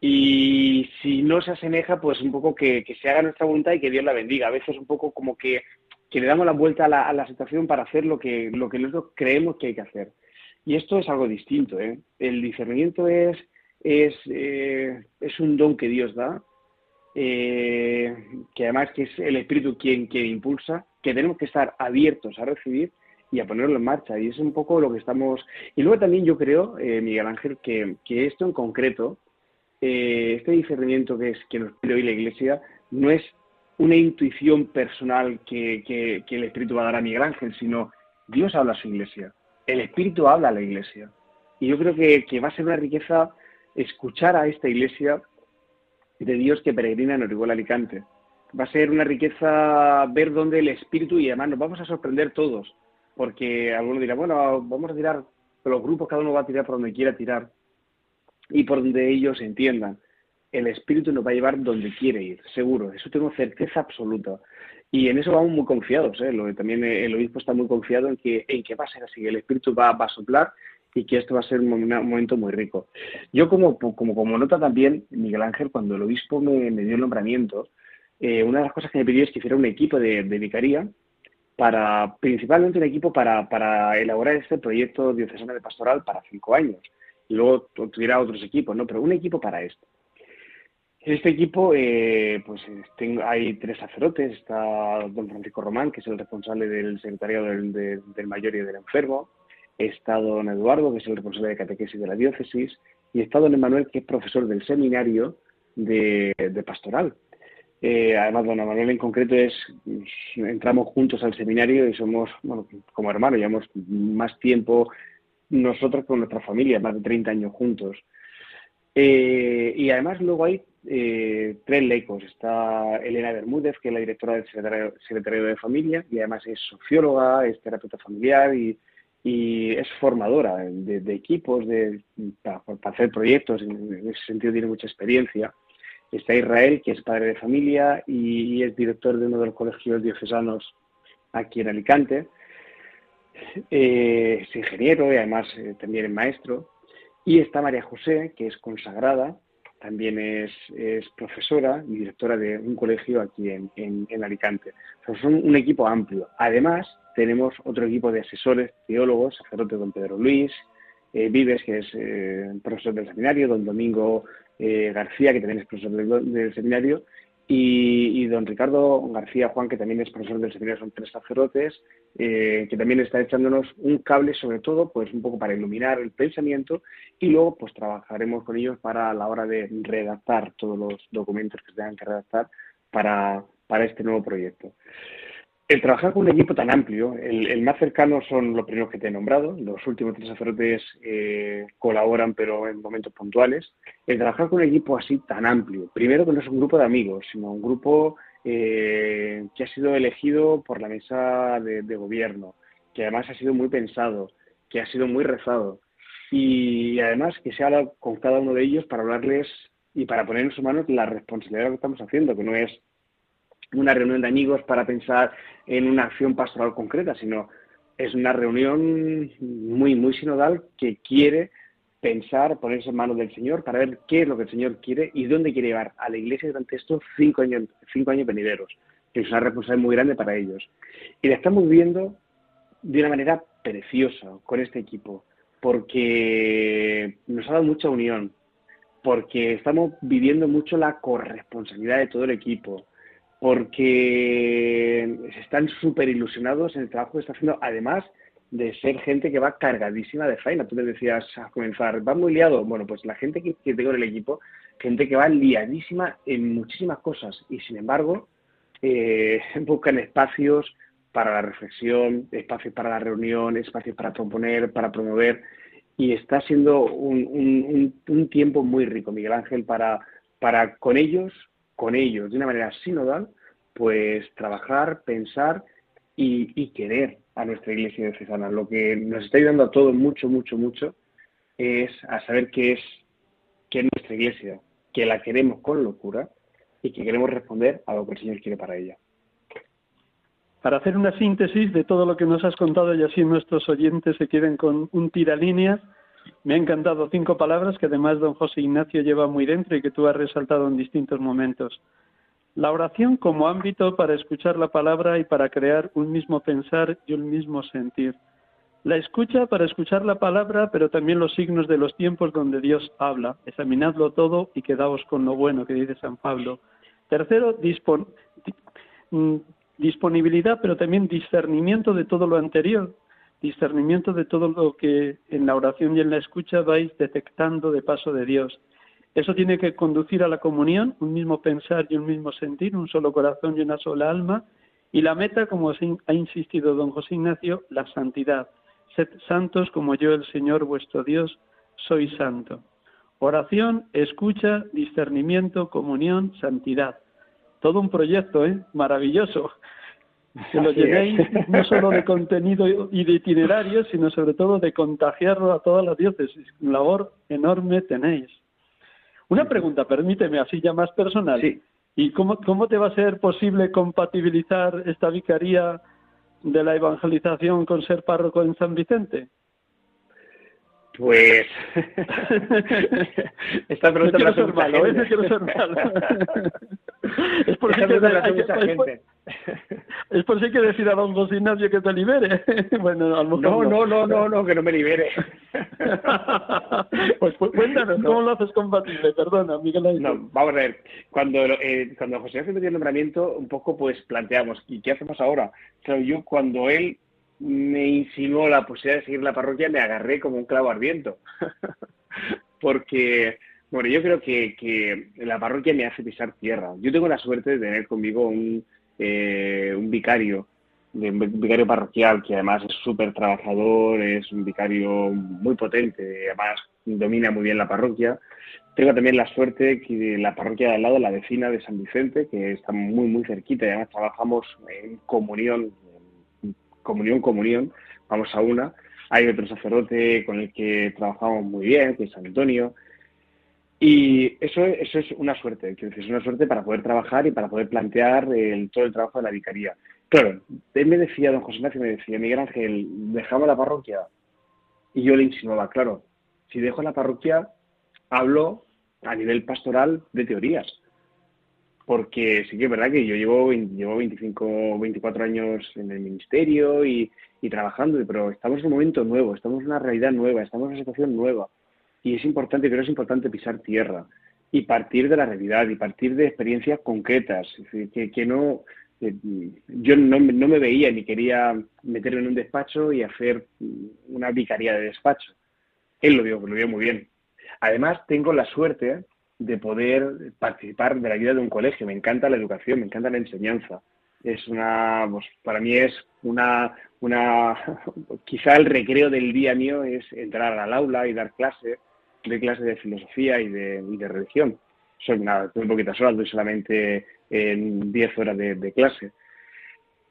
Y si no se asemeja, pues un poco que, que, se haga nuestra voluntad y que Dios la bendiga. A veces un poco como que que le damos la vuelta a la, situación para hacer lo que, lo que nosotros creemos que hay que hacer. Y esto es algo distinto. ¿eh? El discernimiento es, es, eh, es un don que Dios da, eh, que además que es el Espíritu quien, quien impulsa, que tenemos que estar abiertos a recibir y a ponerlo en marcha. Y es un poco lo que estamos... Y luego también yo creo, Miguel Ángel, que, que, esto en concreto, este discernimiento que, es, que nos pide hoy la Iglesia, no es una intuición personal que, el Espíritu va a dar a Miguel Ángel, sino Dios habla a su iglesia, el Espíritu habla a la iglesia. Y yo creo que, va a ser una riqueza escuchar a esta iglesia de Dios que peregrina en Orihuela Alicante. Va a ser una riqueza ver dónde el Espíritu, y además nos vamos a sorprender todos, porque algunos dirán, bueno, vamos a tirar, los grupos cada uno va a tirar por donde quiera tirar y por donde ellos entiendan el espíritu nos va a llevar donde quiere ir, seguro, eso tengo certeza absoluta. Y en eso vamos muy confiados, ¿eh? Lo, también el obispo está muy confiado en que, en que va a ser así, el espíritu va, a soplar y que esto va a ser un, momento muy rico. Yo como, como, como nota también, Miguel Ángel, cuando el obispo me, dio el nombramiento, eh, una de las cosas que me pidió es que hiciera un equipo de, de vicaría, para, principalmente un equipo para, para elaborar este proyecto diocesano de pastoral para cinco años. Y luego tuviera otros equipos, ¿no? Pero un equipo para esto. En este equipo eh, pues hay tres sacerdotes, está don Francisco Román, que es el responsable del secretariado del, del mayor y del enfermo, está don Eduardo, que es el responsable de catequesis de la diócesis, y está don Emanuel, que es profesor del seminario de, pastoral. Eh, además, don Emanuel en concreto es, entramos juntos al seminario y somos, bueno, como hermanos, llevamos más tiempo nosotros con nuestra familia, más de 30 años juntos. Eh, y además luego hay eh, tres lecos. Está Elena Bermúdez, que es la directora del secretario, de Familia, y además es socióloga, es terapeuta familiar y, es formadora de, equipos de, para, hacer proyectos. En ese sentido tiene mucha experiencia. Está Israel, que es padre de familia y, es director de uno de los colegios diocesanos aquí en Alicante. Eh, es ingeniero y además también es maestro. Y está María José, que es consagrada, también es, profesora y directora de un colegio aquí en, en, Alicante. son un equipo amplio. Además, tenemos otro equipo de asesores, teólogos, sacerdote don Pedro Luis, eh, Vives, que es eh, profesor del seminario, don Domingo eh, García, que también es profesor del seminario, y, don Ricardo García Juan, que también es profesor del seminario, son tres sacerdotes, eh, que también está echándonos un cable, sobre todo, pues un poco para iluminar el pensamiento, y luego pues trabajaremos con ellos para la hora de redactar todos los documentos que se tengan que redactar para, para este nuevo proyecto. El trabajar con un equipo tan amplio, el, más cercano son los primeros que te he nombrado, los últimos tres sacerdotes eh, colaboran pero en momentos puntuales. El trabajar con un equipo así tan amplio, primero que no es un grupo de amigos, sino un grupo eh, que ha sido elegido por la mesa de, gobierno, que además ha sido muy pensado, que ha sido muy rezado y además que se habla con cada uno de ellos para hablarles y para poner en sus manos la responsabilidad que estamos haciendo, que no es una reunión de amigos para pensar en una acción pastoral concreta, sino es una reunión muy, muy sinodal que quiere pensar, ponerse en manos del Señor para ver qué es lo que el Señor quiere y dónde quiere llevar a la Iglesia durante estos cinco años, cinco años venideros, que es una responsabilidad muy grande para ellos. Y la estamos viendo de una manera preciosa con este equipo, porque nos ha dado mucha unión, porque estamos viviendo mucho la corresponsabilidad de todo el equipo, porque están súper ilusionados en el trabajo que está haciendo, además de ser gente que va cargadísima de faena. Tú le decías a comenzar, ¿va muy liado? Bueno, pues la gente que, tengo en el equipo, gente que va liadísima en muchísimas cosas y sin embargo eh, buscan espacios para la reflexión, espacios para la reunión, espacios para proponer, para promover y está siendo un, tiempo muy rico, Miguel Ángel, para con ellos con ellos de una manera sinodal, pues trabajar, pensar y, querer a nuestra iglesia diocesana. Lo que nos está ayudando a todos mucho, mucho, mucho es a saber qué es, qué es nuestra iglesia, que la queremos con locura y que queremos responder a lo que el Señor quiere para ella. Para hacer una síntesis de todo lo que nos has contado y así nuestros oyentes se queden con un tiralíneas, me han encantado cinco palabras que además don José Ignacio lleva muy dentro y que tú has resaltado en distintos momentos. La oración como ámbito para escuchar la palabra y para crear un mismo pensar y un mismo sentir. La escucha para escuchar la palabra, pero también los signos de los tiempos donde Dios habla. Examinadlo todo y quedaos con lo bueno que dice San Pablo. Tercero, mm, disponibilidad, pero también discernimiento de todo lo anterior discernimiento de todo lo que en la oración y en la escucha vais detectando de paso de Dios. Eso tiene que conducir a la comunión, un mismo pensar y un mismo sentir, un solo corazón y una sola alma. Y la meta, como ha insistido don José Ignacio, la santidad. Sed santos como yo, el Señor vuestro Dios, soy santo. Oración, escucha, discernimiento, comunión, santidad. Todo un proyecto, ¿eh? Maravilloso que lo llenéis no solo de contenido y de itinerario, sino sobre todo de contagiarlo a todas las diócesis. Labor enorme tenéis. Una pregunta, permíteme, así ya más personal. ¿Y cómo, cómo te va a ser posible compatibilizar esta vicaría de la evangelización con ser párroco en San Vicente? Pues esta pregunta no ser malo, ¿eh? no malo. es por si que, gente. Es por si hay que decir a don José Ignacio que te libere. bueno, a lo no, no, no, no, no, que no me libere. pues, pues, cuéntanos, ¿cómo lo haces compatible? Perdona, Miguel No, vamos a ver. Cuando, eh, cuando José Ignacio me dio el nombramiento, un poco pues planteamos, ¿y qué hacemos ahora? Claro, yo cuando él me insinuó la posibilidad de seguir la parroquia, me agarré como un clavo ardiendo. Porque, bueno, yo creo que, la parroquia me hace pisar tierra. Yo tengo la suerte de tener conmigo un, eh, vicario, un vicario parroquial, que además es súper trabajador, es un vicario muy potente, además domina muy bien la parroquia. Tengo también la suerte que la parroquia de al lado, la vecina de San Vicente, que está muy, muy cerquita y además trabajamos en comunión, comunión, comunión, vamos a una. Hay otro sacerdote con el que trabajamos muy bien, que es Antonio. Y eso, es una suerte, es una suerte para poder trabajar y para poder plantear todo el trabajo de la vicaría. Claro, él me decía, don José Ignacio me decía, Miguel Ángel, dejamos la parroquia. Y yo le insinuaba, claro, si dejo la parroquia, hablo a nivel pastoral de teorías. Porque sí que es verdad que yo llevo, llevo 25, 24 años en el ministerio y, trabajando, pero estamos en un momento nuevo, estamos en una realidad nueva, estamos en una situación nueva. Y es importante, creo que es importante pisar tierra y partir de la realidad y partir de experiencias concretas. que, que no, yo no, no, me veía ni quería meterme en un despacho y hacer una vicaría de despacho. Él lo vio, lo vio muy bien. Además, tengo la suerte de poder participar de la vida de un colegio. Me encanta la educación, me encanta la enseñanza. Es una, pues, para mí es una, una, quizá el recreo del día mío es entrar al aula y dar clase, de clase de filosofía y de, y de religión. Soy una, muy poquitas horas, doy solamente en 10 horas de clase.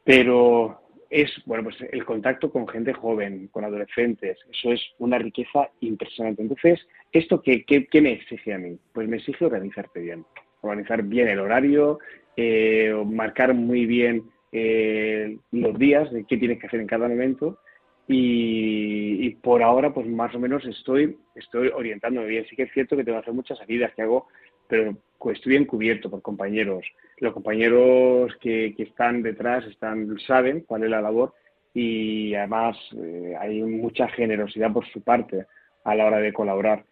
Pero es bueno pues el contacto con gente joven, con adolescentes, eso es una riqueza impresionante. Entonces, ¿esto qué, qué, me exige a mí? Pues me exige organizarte bien, organizar bien el horario, eh, marcar muy bien eh, los días de qué tienes que hacer en cada momento y, por ahora pues más o menos estoy, estoy orientándome bien. Sí que es cierto que tengo que hacer muchas salidas que hago, pero estoy encubierto por compañeros los compañeros que, están detrás están, saben cuál es la labor y además eh, hay mucha generosidad por su parte a la hora de colaborar.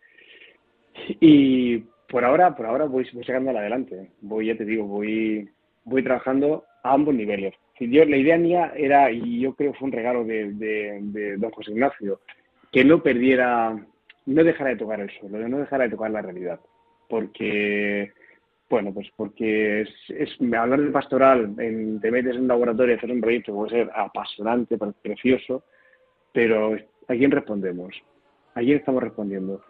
Y por ahora, por ahora voy, voy sacando adelante. Voy, ya te digo, voy, voy trabajando a ambos niveles. Yo, la idea mía era, y yo creo que fue un regalo de, de don José Ignacio, que no perdiera, no dejara de tocar el suelo, no dejara de tocar la realidad. Porque bueno, pues porque es, hablar de pastoral, en, te metes en un laboratorio y hacer un proyecto puede ser apasionante, precioso, pero ¿a quién respondemos? ¿A quién estamos respondiendo?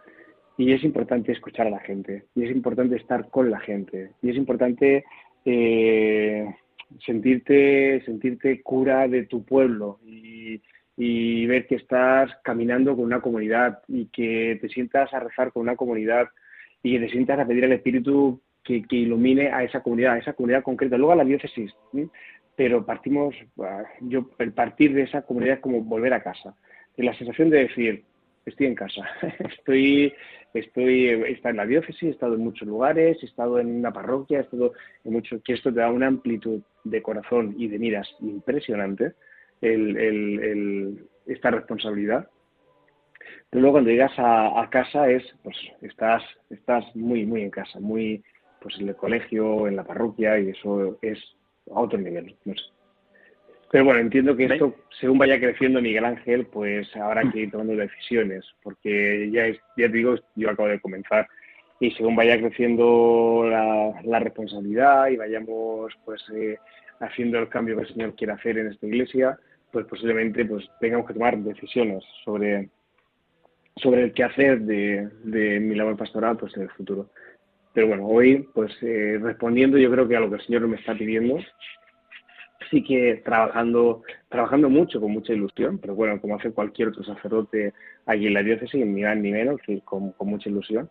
Y es importante escuchar a la gente, y es importante estar con la gente, y es importante eh, sentirte, sentirte cura de tu pueblo y ver que estás caminando con una comunidad y que te sientas a rezar con una comunidad y que te sientas a pedir al Espíritu que, ilumine a esa comunidad, a esa comunidad concreta, luego a la diócesis. Pero partimos, yo, el partir de esa comunidad es como volver a casa. Y la sensación de decir, estoy en casa, estoy, estoy, he en la diócesis, he estado en muchos lugares, he estado en una parroquia, he estado en muchos, que esto te da una amplitud de corazón y de miras impresionante, esta responsabilidad. Pero luego cuando llegas a, a, casa es, pues estás, estás muy, muy en casa, muy, pues en el colegio, en la parroquia, y eso es a otro nivel, no sé. Pero bueno, entiendo que esto, según vaya creciendo Miguel Ángel, pues habrá que ir tomando decisiones, porque ya, es, ya te digo, yo acabo de comenzar, y según vaya creciendo la, responsabilidad y vayamos pues eh, haciendo el cambio que el Señor quiere hacer en esta iglesia, pues posiblemente pues tengamos que tomar decisiones sobre, sobre el qué hacer de, de mi labor pastoral pues en el futuro. Pero bueno, hoy, pues eh, respondiendo yo creo que a lo que el Señor me está pidiendo, sí que trabajando, trabajando mucho, con mucha ilusión, pero bueno, como hace cualquier otro sacerdote aquí en la diócesis, ni más ni menos, con, con mucha ilusión.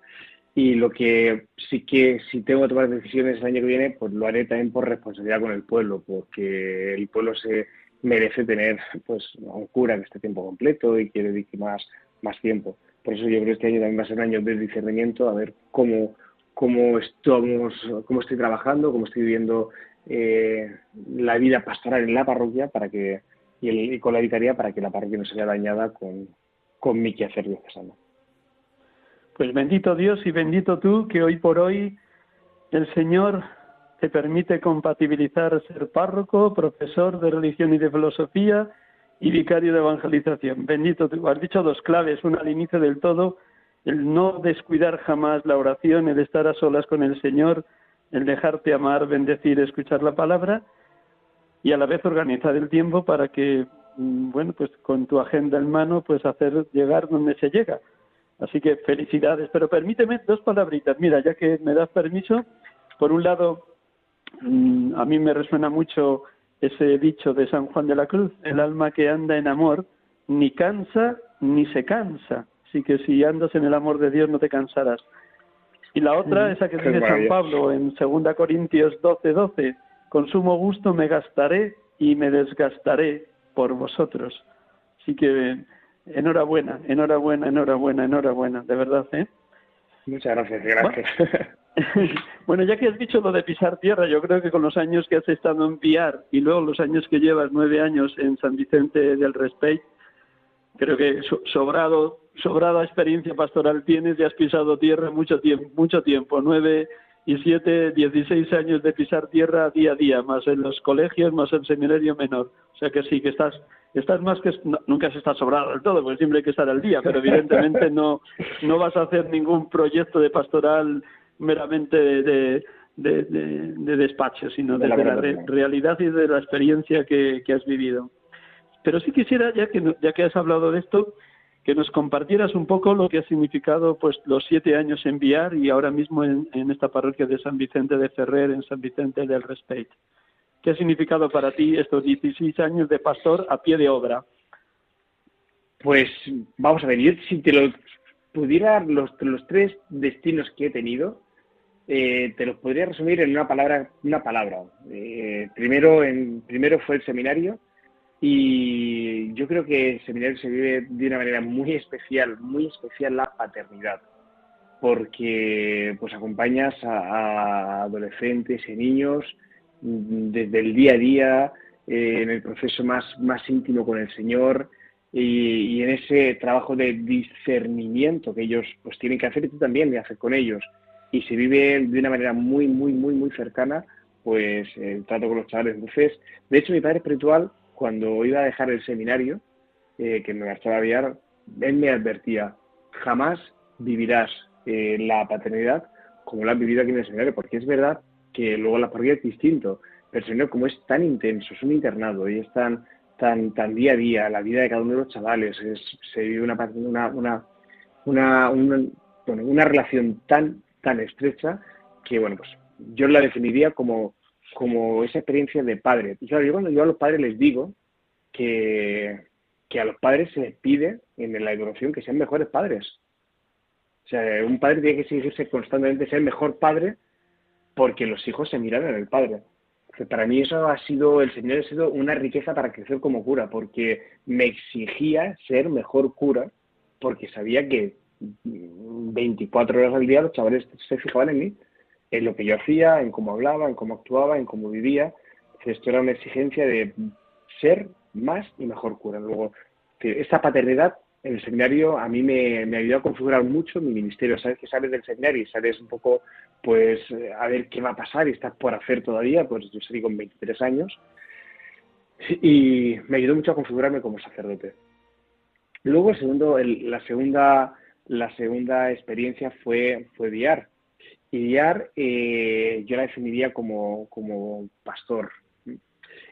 Y lo que sí que, si tengo que tomar decisiones el año que viene, pues lo haré también por responsabilidad con el pueblo, porque el pueblo se merece tener pues un cura en este tiempo completo y que dedique más, más tiempo. Por eso yo creo que este año también va a ser un año de discernimiento, a ver cómo cómo, estamos, cómo estoy trabajando, cómo estoy viviendo eh, la vida pastoral en la parroquia para que y, con la vicaría para que la parroquia no se vea dañada con, con mi quehacer diocesano. Pues bendito Dios y bendito tú que hoy por hoy el Señor te permite compatibilizar ser párroco, profesor de religión y de filosofía y vicario de evangelización. Bendito tú. Has dicho dos claves, una al inicio del todo, el no descuidar jamás la oración, el estar a solas con el Señor, el dejarte amar, bendecir, escuchar la palabra y a la vez organizar el tiempo para que, mm, bueno, pues con tu agenda en mano, pues hacer llegar donde se llega. Así que felicidades, pero permíteme dos palabritas. Mira, ya que me das permiso, por un lado, mm, a mí me resuena mucho ese dicho de San Juan de la Cruz, el alma que anda en amor ni cansa ni se cansa. Así que si andas en el amor de Dios no te cansarás. Y la otra, esa que dice San Pablo en 2 Corintios 12, 12, con sumo gusto me gastaré y me desgastaré por vosotros. Así que enhorabuena, enhorabuena, enhorabuena, enhorabuena, de verdad, ¿eh? Muchas gracias, gracias. Bueno, ya que has dicho lo de pisar tierra, yo creo que con los años que has estado en Piar y luego los años que llevas, nueve años en San Vicente del Respey, creo que sobrado, sobrada experiencia pastoral tienes y has pisado tierra mucho tiempo, mucho tiempo, nueve y siete, dieciséis años de pisar tierra día a día, más en los colegios, más en seminario menor. O sea que sí, que estás, estás más que, nunca has estado sobrado del todo, porque siempre hay que estar al día, pero evidentemente no, no vas a hacer ningún proyecto de pastoral meramente de, de, despacho, sino de, la, realidad y de la experiencia que, has vivido. Pero sí quisiera, ya que, ya que has hablado de esto, que nos compartieras un poco lo que ha significado pues los siete años en Viar y ahora mismo en, esta parroquia de San Vicente de Ferrer, en San Vicente del Respeit. ¿Qué ha significado para ti estos 16 años de pastor a pie de obra? Pues vamos a ver, yo si te lo pudiera, los, los tres destinos que he tenido, eh, te los podría resumir en una palabra. Una palabra. Eh, primero, en, primero fue el seminario y yo creo que el seminario se vive de una manera muy especial, muy especial la paternidad, porque pues acompañas a, adolescentes y niños desde el día a día, eh, en el proceso más, más íntimo con el Señor y, y, en ese trabajo de discernimiento que ellos pues tienen que hacer y tú también de hacer con ellos y se vive de una manera muy, muy, muy, muy cercana, pues el trato con los chavales. Entonces, de hecho, mi padre espiritual, cuando iba a dejar el seminario, eh, que me gastaba aviar, él me advertía, jamás vivirás eh, la paternidad como la has vivido aquí en el seminario, porque es verdad que luego la parroquia es distinto, pero el seminario como es tan intenso, es un internado y es tan, tan, tan día a día, la vida de cada uno de los chavales, es, se vive una, una, una, una, una relación tan tan estrecha que, bueno, pues yo la definiría como, como esa experiencia de padre. Y claro, yo cuando yo a los padres les digo que, que a los padres se les pide en la educación que sean mejores padres. O sea, un padre tiene que exigirse constantemente ser mejor padre porque los hijos se miran en el padre. para mí eso ha sido, el Señor ha sido una riqueza para crecer como cura, porque me exigía ser mejor cura, porque sabía que 24 horas al día los chavales se fijaban en mí, en lo que yo hacía, en cómo hablaba, en cómo actuaba, en cómo vivía. Esto era una exigencia de ser más y mejor cura. Luego, esta paternidad en el seminario a mí me, me ayudó a configurar mucho mi ministerio. Sabes que sales del seminario y sales un poco, pues, a ver qué va a pasar y estás por hacer todavía. Pues yo salí con 23 años y me ayudó mucho a configurarme como sacerdote. Luego, el segundo, la segunda la segunda experiencia fue, fue. Y Diar eh, yo la definiría como, como pastor.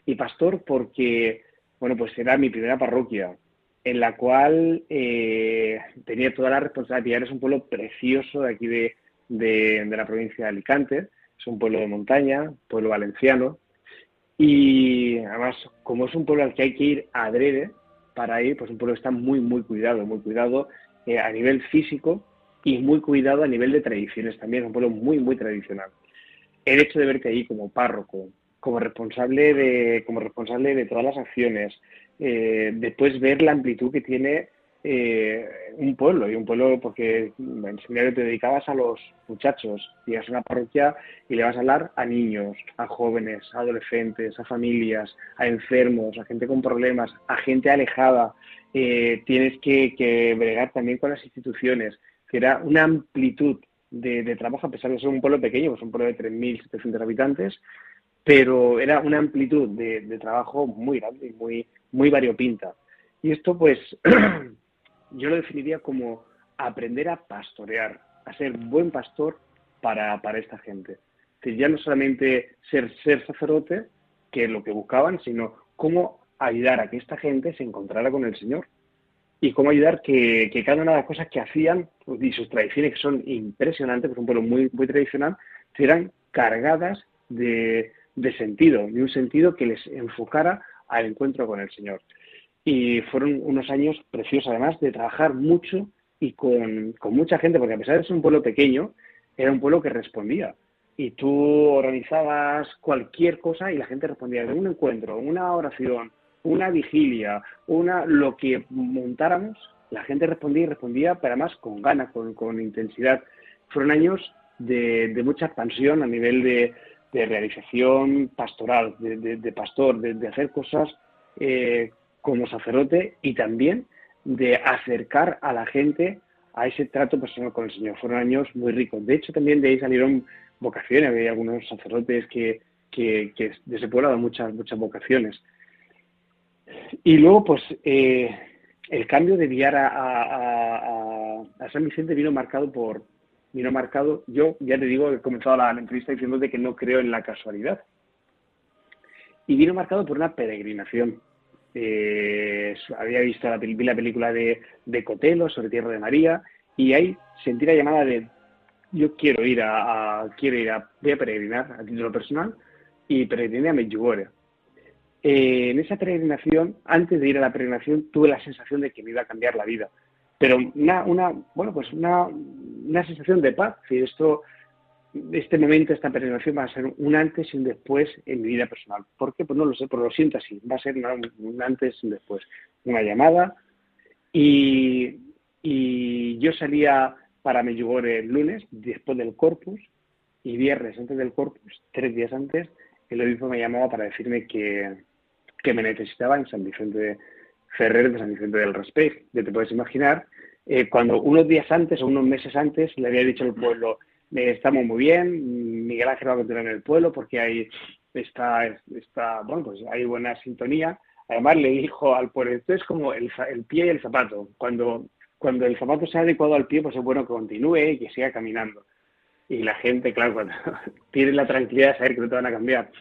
Y pastor porque, bueno, pues era mi primera parroquia, en la cual eh, tenía toda la responsabilidad. Es un pueblo precioso de aquí de, de, de, la provincia de Alicante. Es un pueblo de montaña, pueblo valenciano. Y además, como es un pueblo al que hay que ir adrede para ir, pues un pueblo que está muy, muy cuidado, muy cuidado eh, a nivel físico y muy cuidado a nivel de tradiciones también, es un pueblo muy, muy tradicional. El hecho de verte ahí como párroco, como responsable de, como responsable de todas las acciones, eh, después ver la amplitud que tiene eh, un pueblo, y un pueblo porque en seminario te dedicabas a los muchachos, llegas a una parroquia y le vas a hablar a niños, a jóvenes, a adolescentes, a familias, a enfermos, a gente con problemas, a gente alejada, eh, tienes que, que, bregar también con las instituciones, que era una amplitud de, trabajo, a pesar de ser un pueblo pequeño, pues un pueblo de 3.700 habitantes, pero era una amplitud de, trabajo muy grande y muy, muy variopinta. Y esto, pues, yo lo definiría como aprender a pastorear, a ser buen pastor para, para esta gente. Que ya no solamente ser, ser sacerdote, que es lo que buscaban, sino cómo ayudar a que esta gente se encontrara con el Señor y cómo ayudar que, que cada una de las cosas que hacían pues, y sus tradiciones que son impresionantes, porque es un pueblo muy, muy tradicional, eran cargadas de, de sentido, de un sentido que les enfocara al encuentro con el Señor. Y fueron unos años preciosos, además de trabajar mucho y con, con, mucha gente, porque a pesar de ser un pueblo pequeño, era un pueblo que respondía. Y tú organizabas cualquier cosa y la gente respondía de un encuentro, una oración, una vigilia, una lo que montáramos, la gente respondía y respondía, pero además con ganas, con, con intensidad. Fueron años de, de, mucha expansión a nivel de, de realización pastoral, de, pastor, de, hacer cosas eh, como sacerdote y también de acercar a la gente a ese trato personal con el Señor. Fueron años muy ricos. De hecho, también de ahí salieron vocaciones. Había algunos sacerdotes que, que, que de muchas, muchas vocaciones. Y luego, pues, eh, el cambio de guiar a, San Vicente vino marcado por, vino marcado, yo ya te digo, he comenzado la, la entrevista diciéndote que no creo en la casualidad. Y vino marcado por una peregrinación. Eh, había visto la, la película de, de, Cotelo sobre Tierra de María y ahí sentí la llamada de yo quiero ir a, a quiero ir a, voy a peregrinar a título personal y peregriné a Medjugorje. Eh, en esa peregrinación, antes de ir a la peregrinación, tuve la sensación de que me iba a cambiar la vida. Pero una, una bueno, pues una, una sensación de paz. Si esto, este momento, esta peregrinación va a ser un antes y un después en mi vida personal. ¿Por qué? Pues no lo sé, pero lo siento así. Va a ser un, antes y un después. Una llamada y, y yo salía para Medjugorje el lunes, después del Corpus, y viernes antes del Corpus, tres días antes, el obispo me llamaba para decirme que, que me necesitaba en San Vicente Ferrer de San Vicente del Raspey. Ya te puedes imaginar, eh, cuando unos días antes o unos meses antes le había dicho al pueblo, eh, estamos muy bien, Miguel Ángel va a continuar en el pueblo porque hay, está, está, bueno, pues hay buena sintonía. Además le dijo al pueblo, esto es como el, el pie y el zapato. Cuando, cuando el zapato se ha adecuado al pie, pues es bueno que continúe y que siga caminando. Y la gente, claro, cuando tiene la tranquilidad de saber que no te van a cambiar.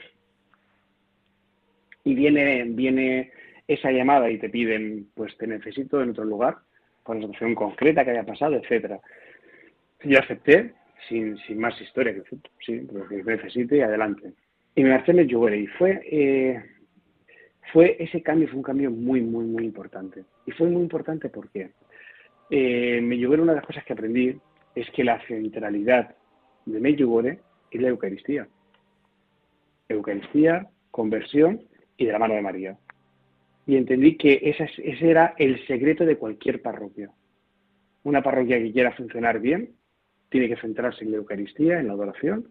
Y viene, viene esa llamada y te piden, pues te necesito en otro lugar, con una situación concreta que haya pasado, etcétera. Yo acepté, sin, sin más historia, que sí, lo que necesite y adelante. Y me marché en y fue, eh, fue ese cambio, fue un cambio muy, muy, muy importante. Y fue muy importante porque eh, Medjugorje, una de las cosas que aprendí es que la centralidad de Medjugorje es la Eucaristía. Eucaristía, conversión y de la mano de María y entendí que ese, ese era el secreto de cualquier parroquia. Una parroquia que quiera funcionar bien tiene que centrarse en la Eucaristía, en la adoración,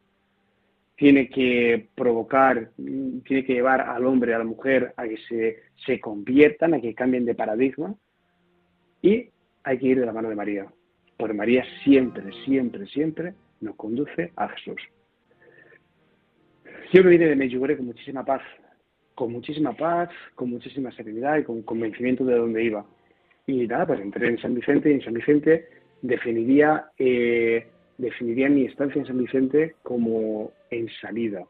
tiene que provocar, tiene que llevar al hombre, a la mujer a que se, se conviertan, a que cambien de paradigma y hay que ir de la mano de María, porque María siempre, siempre, siempre nos conduce a Jesús. Yo me vine de Medjugorje con muchísima paz, con muchísima paz, con muchísima serenidad y con convencimiento de dónde iba. Y nada, pues entré en San Vicente y en San Vicente definiría, eh, definiría mi estancia en San Vicente como en salida.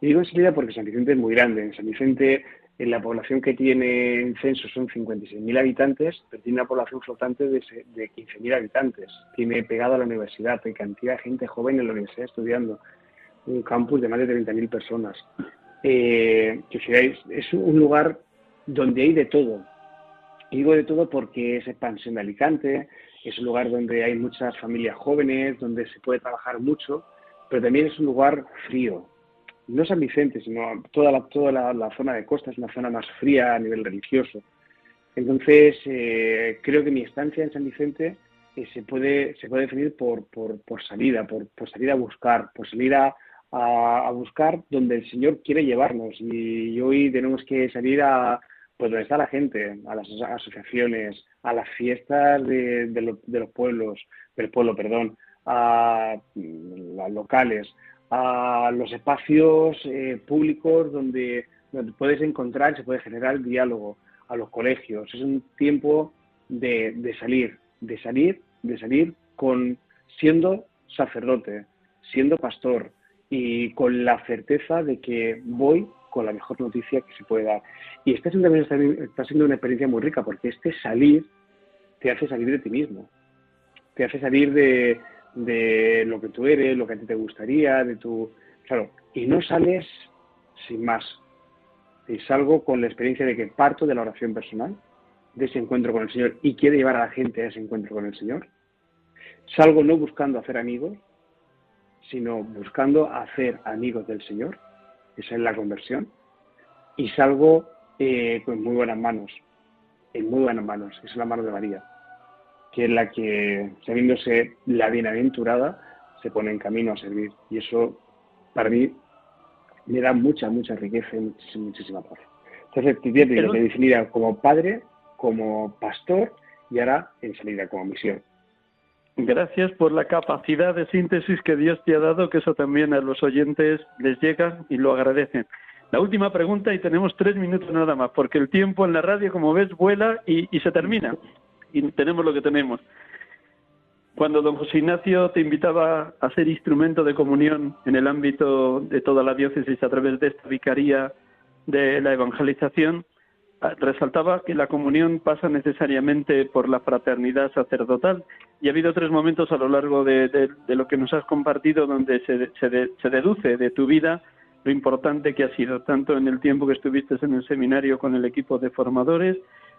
Y digo en salida porque San Vicente es muy grande. En San Vicente, en la población que tiene en censo son 56.000 habitantes, pero tiene una población flotante de, de 15.000 habitantes. Tiene pegado a la universidad, hay cantidad de gente joven en la universidad estudiando. Un campus de más de 30.000 personas eh, es un lugar donde hay de todo. Digo de todo porque es expansión de Alicante, es un lugar donde hay muchas familias jóvenes, donde se puede trabajar mucho, pero también es un lugar frío. No San Vicente, sino toda la, toda la, zona de costa es una zona más fría a nivel religioso. Entonces, eh, creo que mi estancia en San Vicente eh, se, puede, se puede definir por, por, por salida, por, por salir a buscar, por salir a, a, buscar donde el Señor quiere llevarnos. Y hoy tenemos que salir a pues donde está la gente, a las asociaciones, a las fiestas de, de, los pueblos, del pueblo, perdón, a las locales, a los espacios eh, públicos donde donde puedes encontrar, se puede generar diálogo a los colegios. Es un tiempo de, de salir, de salir, de salir con siendo sacerdote, siendo pastor y con la certeza de que voy con la mejor noticia que se puede dar. Y este está, está siendo una experiencia muy rica porque este salir te hace salir de ti mismo, te hace salir de, de lo que tú eres, lo que a ti te gustaría, de tu... Claro, y no sales sin más. Salgo con la experiencia de que parto de la oración personal, de ese encuentro con el Señor y quiero llevar a la gente a ese encuentro con el Señor. Salgo no buscando hacer amigos, sino buscando hacer amigos del Señor. Esa es la conversión. Y salgo eh, con muy buenas manos, en muy buenas manos. Es la mano de María que es la que, sabiéndose la bienaventurada, se pone en camino a servir. Y eso, para mí, me da mucha, mucha riqueza y muchísima, muchísima paz. Entonces, te lo que definida como padre, como pastor y ahora en salida como misión. Gracias por la capacidad de síntesis que Dios te ha dado, que eso también a los oyentes les llega y lo agradecen. La última pregunta y tenemos tres minutos nada más, porque el tiempo en la radio, como ves, vuela y se termina y tenemos lo que tenemos. Cuando don José Ignacio te invitaba a ser instrumento de comunión en el ámbito de toda la diócesis a través de esta vicaría de la evangelización, resaltaba que la comunión pasa necesariamente por la fraternidad sacerdotal. Y ha habido tres momentos a lo largo de, lo que nos has compartido donde se, se deduce de tu vida lo importante que ha sido, tanto en el tiempo que estuviste en el seminario con el equipo de formadores,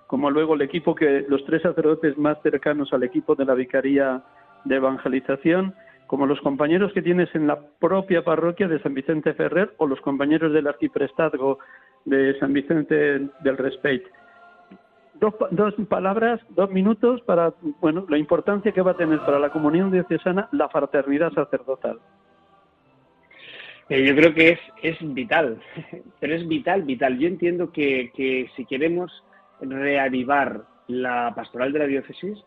como luego el equipo que los tres sacerdotes más cercanos al equipo de la Vicaría de Evangelización, como los compañeros que tienes en la propia parroquia de San Vicente Ferrer o los compañeros del arciprestazgo de San Vicente del Respeit. Dos, dos, palabras, dos minutos para bueno la importancia que va a tener para la comunión diocesana la fraternidad sacerdotal. Eh, yo creo que es, es vital, pero es vital, vital. Yo entiendo que, que si queremos reavivar la pastoral de la diócesis,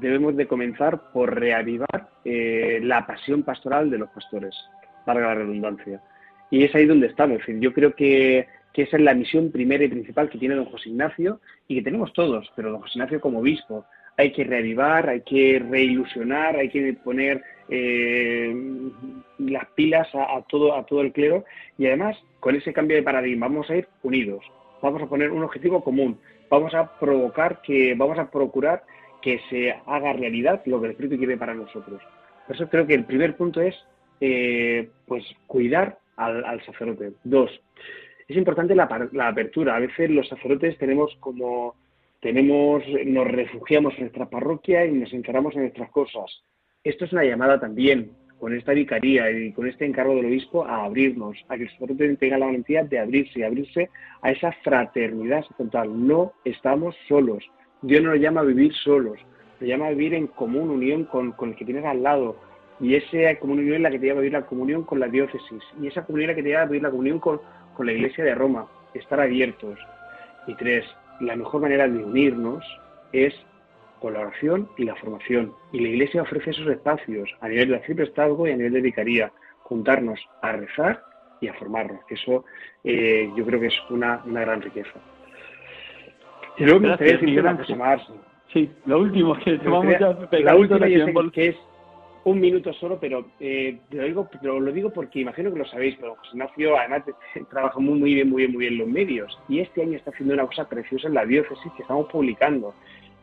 debemos de comenzar por reavivar eh, la pasión pastoral de los pastores, para la redundancia. Y es ahí donde estamos. yo creo que, esa es la misión primera y principal que tiene don José Ignacio y que tenemos todos, pero don José Ignacio como obispo. Hay que reavivar, hay que reilusionar, hay que poner eh, las pilas a, todo, a todo el clero y además con ese cambio de paradigma vamos a ir unidos, vamos a poner un objetivo común, vamos a provocar que, vamos a procurar que se haga realidad lo que el Espíritu quiere para nosotros. Por eso creo que el primer punto es eh, pues cuidar al, sacerdote. Dos, es importante la, apertura. A veces los sacerdotes tenemos como tenemos, nos refugiamos en nuestra parroquia y nos encaramos en nuestras cosas. Esto es una llamada también con esta vicaría y con este encargo del obispo a abrirnos, a que el sacerdote tenga la valentía de abrirse y abrirse a esa fraternidad total. No estamos solos. Dios no nos llama a vivir solos, nos llama a vivir en común unión con, el que tienes al lado. Y esa común unión es la que te lleva a vivir la comunión con la diócesis. Y esa comunión es la que te lleva a vivir la comunión con, con la iglesia de Roma. Estar abiertos. Y tres, la mejor manera de unirnos es con la oración y la formación. Y la Iglesia ofrece esos espacios a nivel de arciprestazgo y a nivel de vicaría, juntarnos a rezar y a formarnos, eso eh, yo creo que es una, una gran riqueza. Y luego me gustaría decir una cosa más. Sí, lo último, que vamos a La última, que es un minuto solo, pero eh, lo, digo, lo digo porque imagino que lo sabéis, pero José Ignacio además trabaja muy, muy bien, muy bien, muy bien en los medios. Y este año está haciendo una cosa preciosa en la diócesis que estamos publicando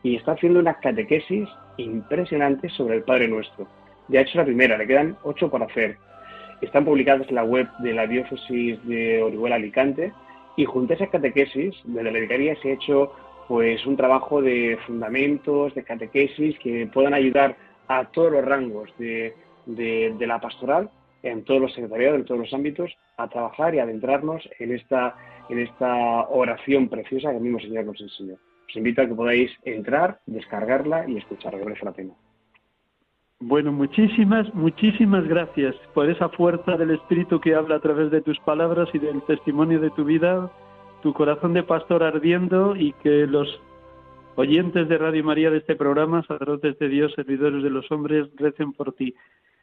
y está haciendo unas catequesis impresionantes sobre el Padre Nuestro. Ya ha hecho la primera, le quedan ocho por hacer. Están publicadas en la web de la diócesis de Orihuela Alicante y junto a esas catequesis, desde la vicaría se ha hecho pues un trabajo de fundamentos, de catequesis que puedan ayudar a todos los rangos de, de la pastoral, en todos los secretariados, en todos los ámbitos, a trabajar y adentrarnos en esta, en esta oración preciosa que el mismo Señor nos enseñó. Os invito a que podáis entrar, descargarla y escucharla, que merece la pena. Bueno, muchísimas, muchísimas gracias por esa fuerza del Espíritu que habla a través de tus palabras y del testimonio de tu vida, tu corazón de pastor ardiendo y que los oyentes de Radio María de este programa, sacerdotes de Dios, servidores de los hombres, recen por ti.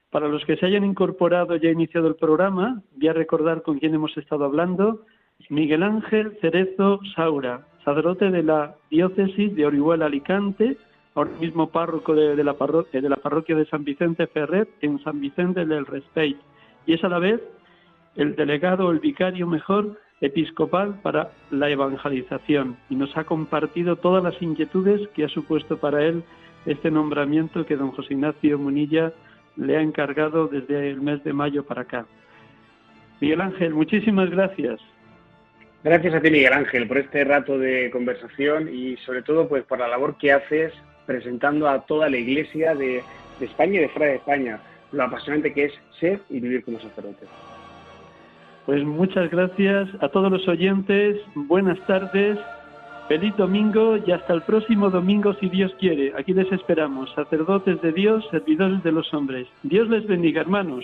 Para los que se hayan incorporado ya iniciado el programa, voy a recordar con quién hemos estado hablando. Miguel Ángel Cerezo Saura, sacerdote de la diócesis de Orihuela Alicante, ahora mismo párroco de, la parroquia, de la parroquia de San Vicente Ferrer en San Vicente del Respeit, y es a la vez el delegado, el vicario mejor episcopal para la evangelización, y nos ha compartido todas las inquietudes que ha supuesto para él este nombramiento que don José Ignacio Munilla le ha encargado desde el mes de mayo para acá. Miguel Ángel, muchísimas gracias. Gracias a ti, Miguel Ángel, por este rato de conversación y sobre todo pues por la labor que haces presentando a toda la Iglesia de, España y de fuera de España lo apasionante que es ser y vivir como sacerdote. Pues muchas gracias a todos los oyentes, buenas tardes, feliz domingo y hasta el próximo domingo si Dios quiere. Aquí les esperamos, sacerdotes de Dios, servidores de los hombres. Dios les bendiga, hermanos.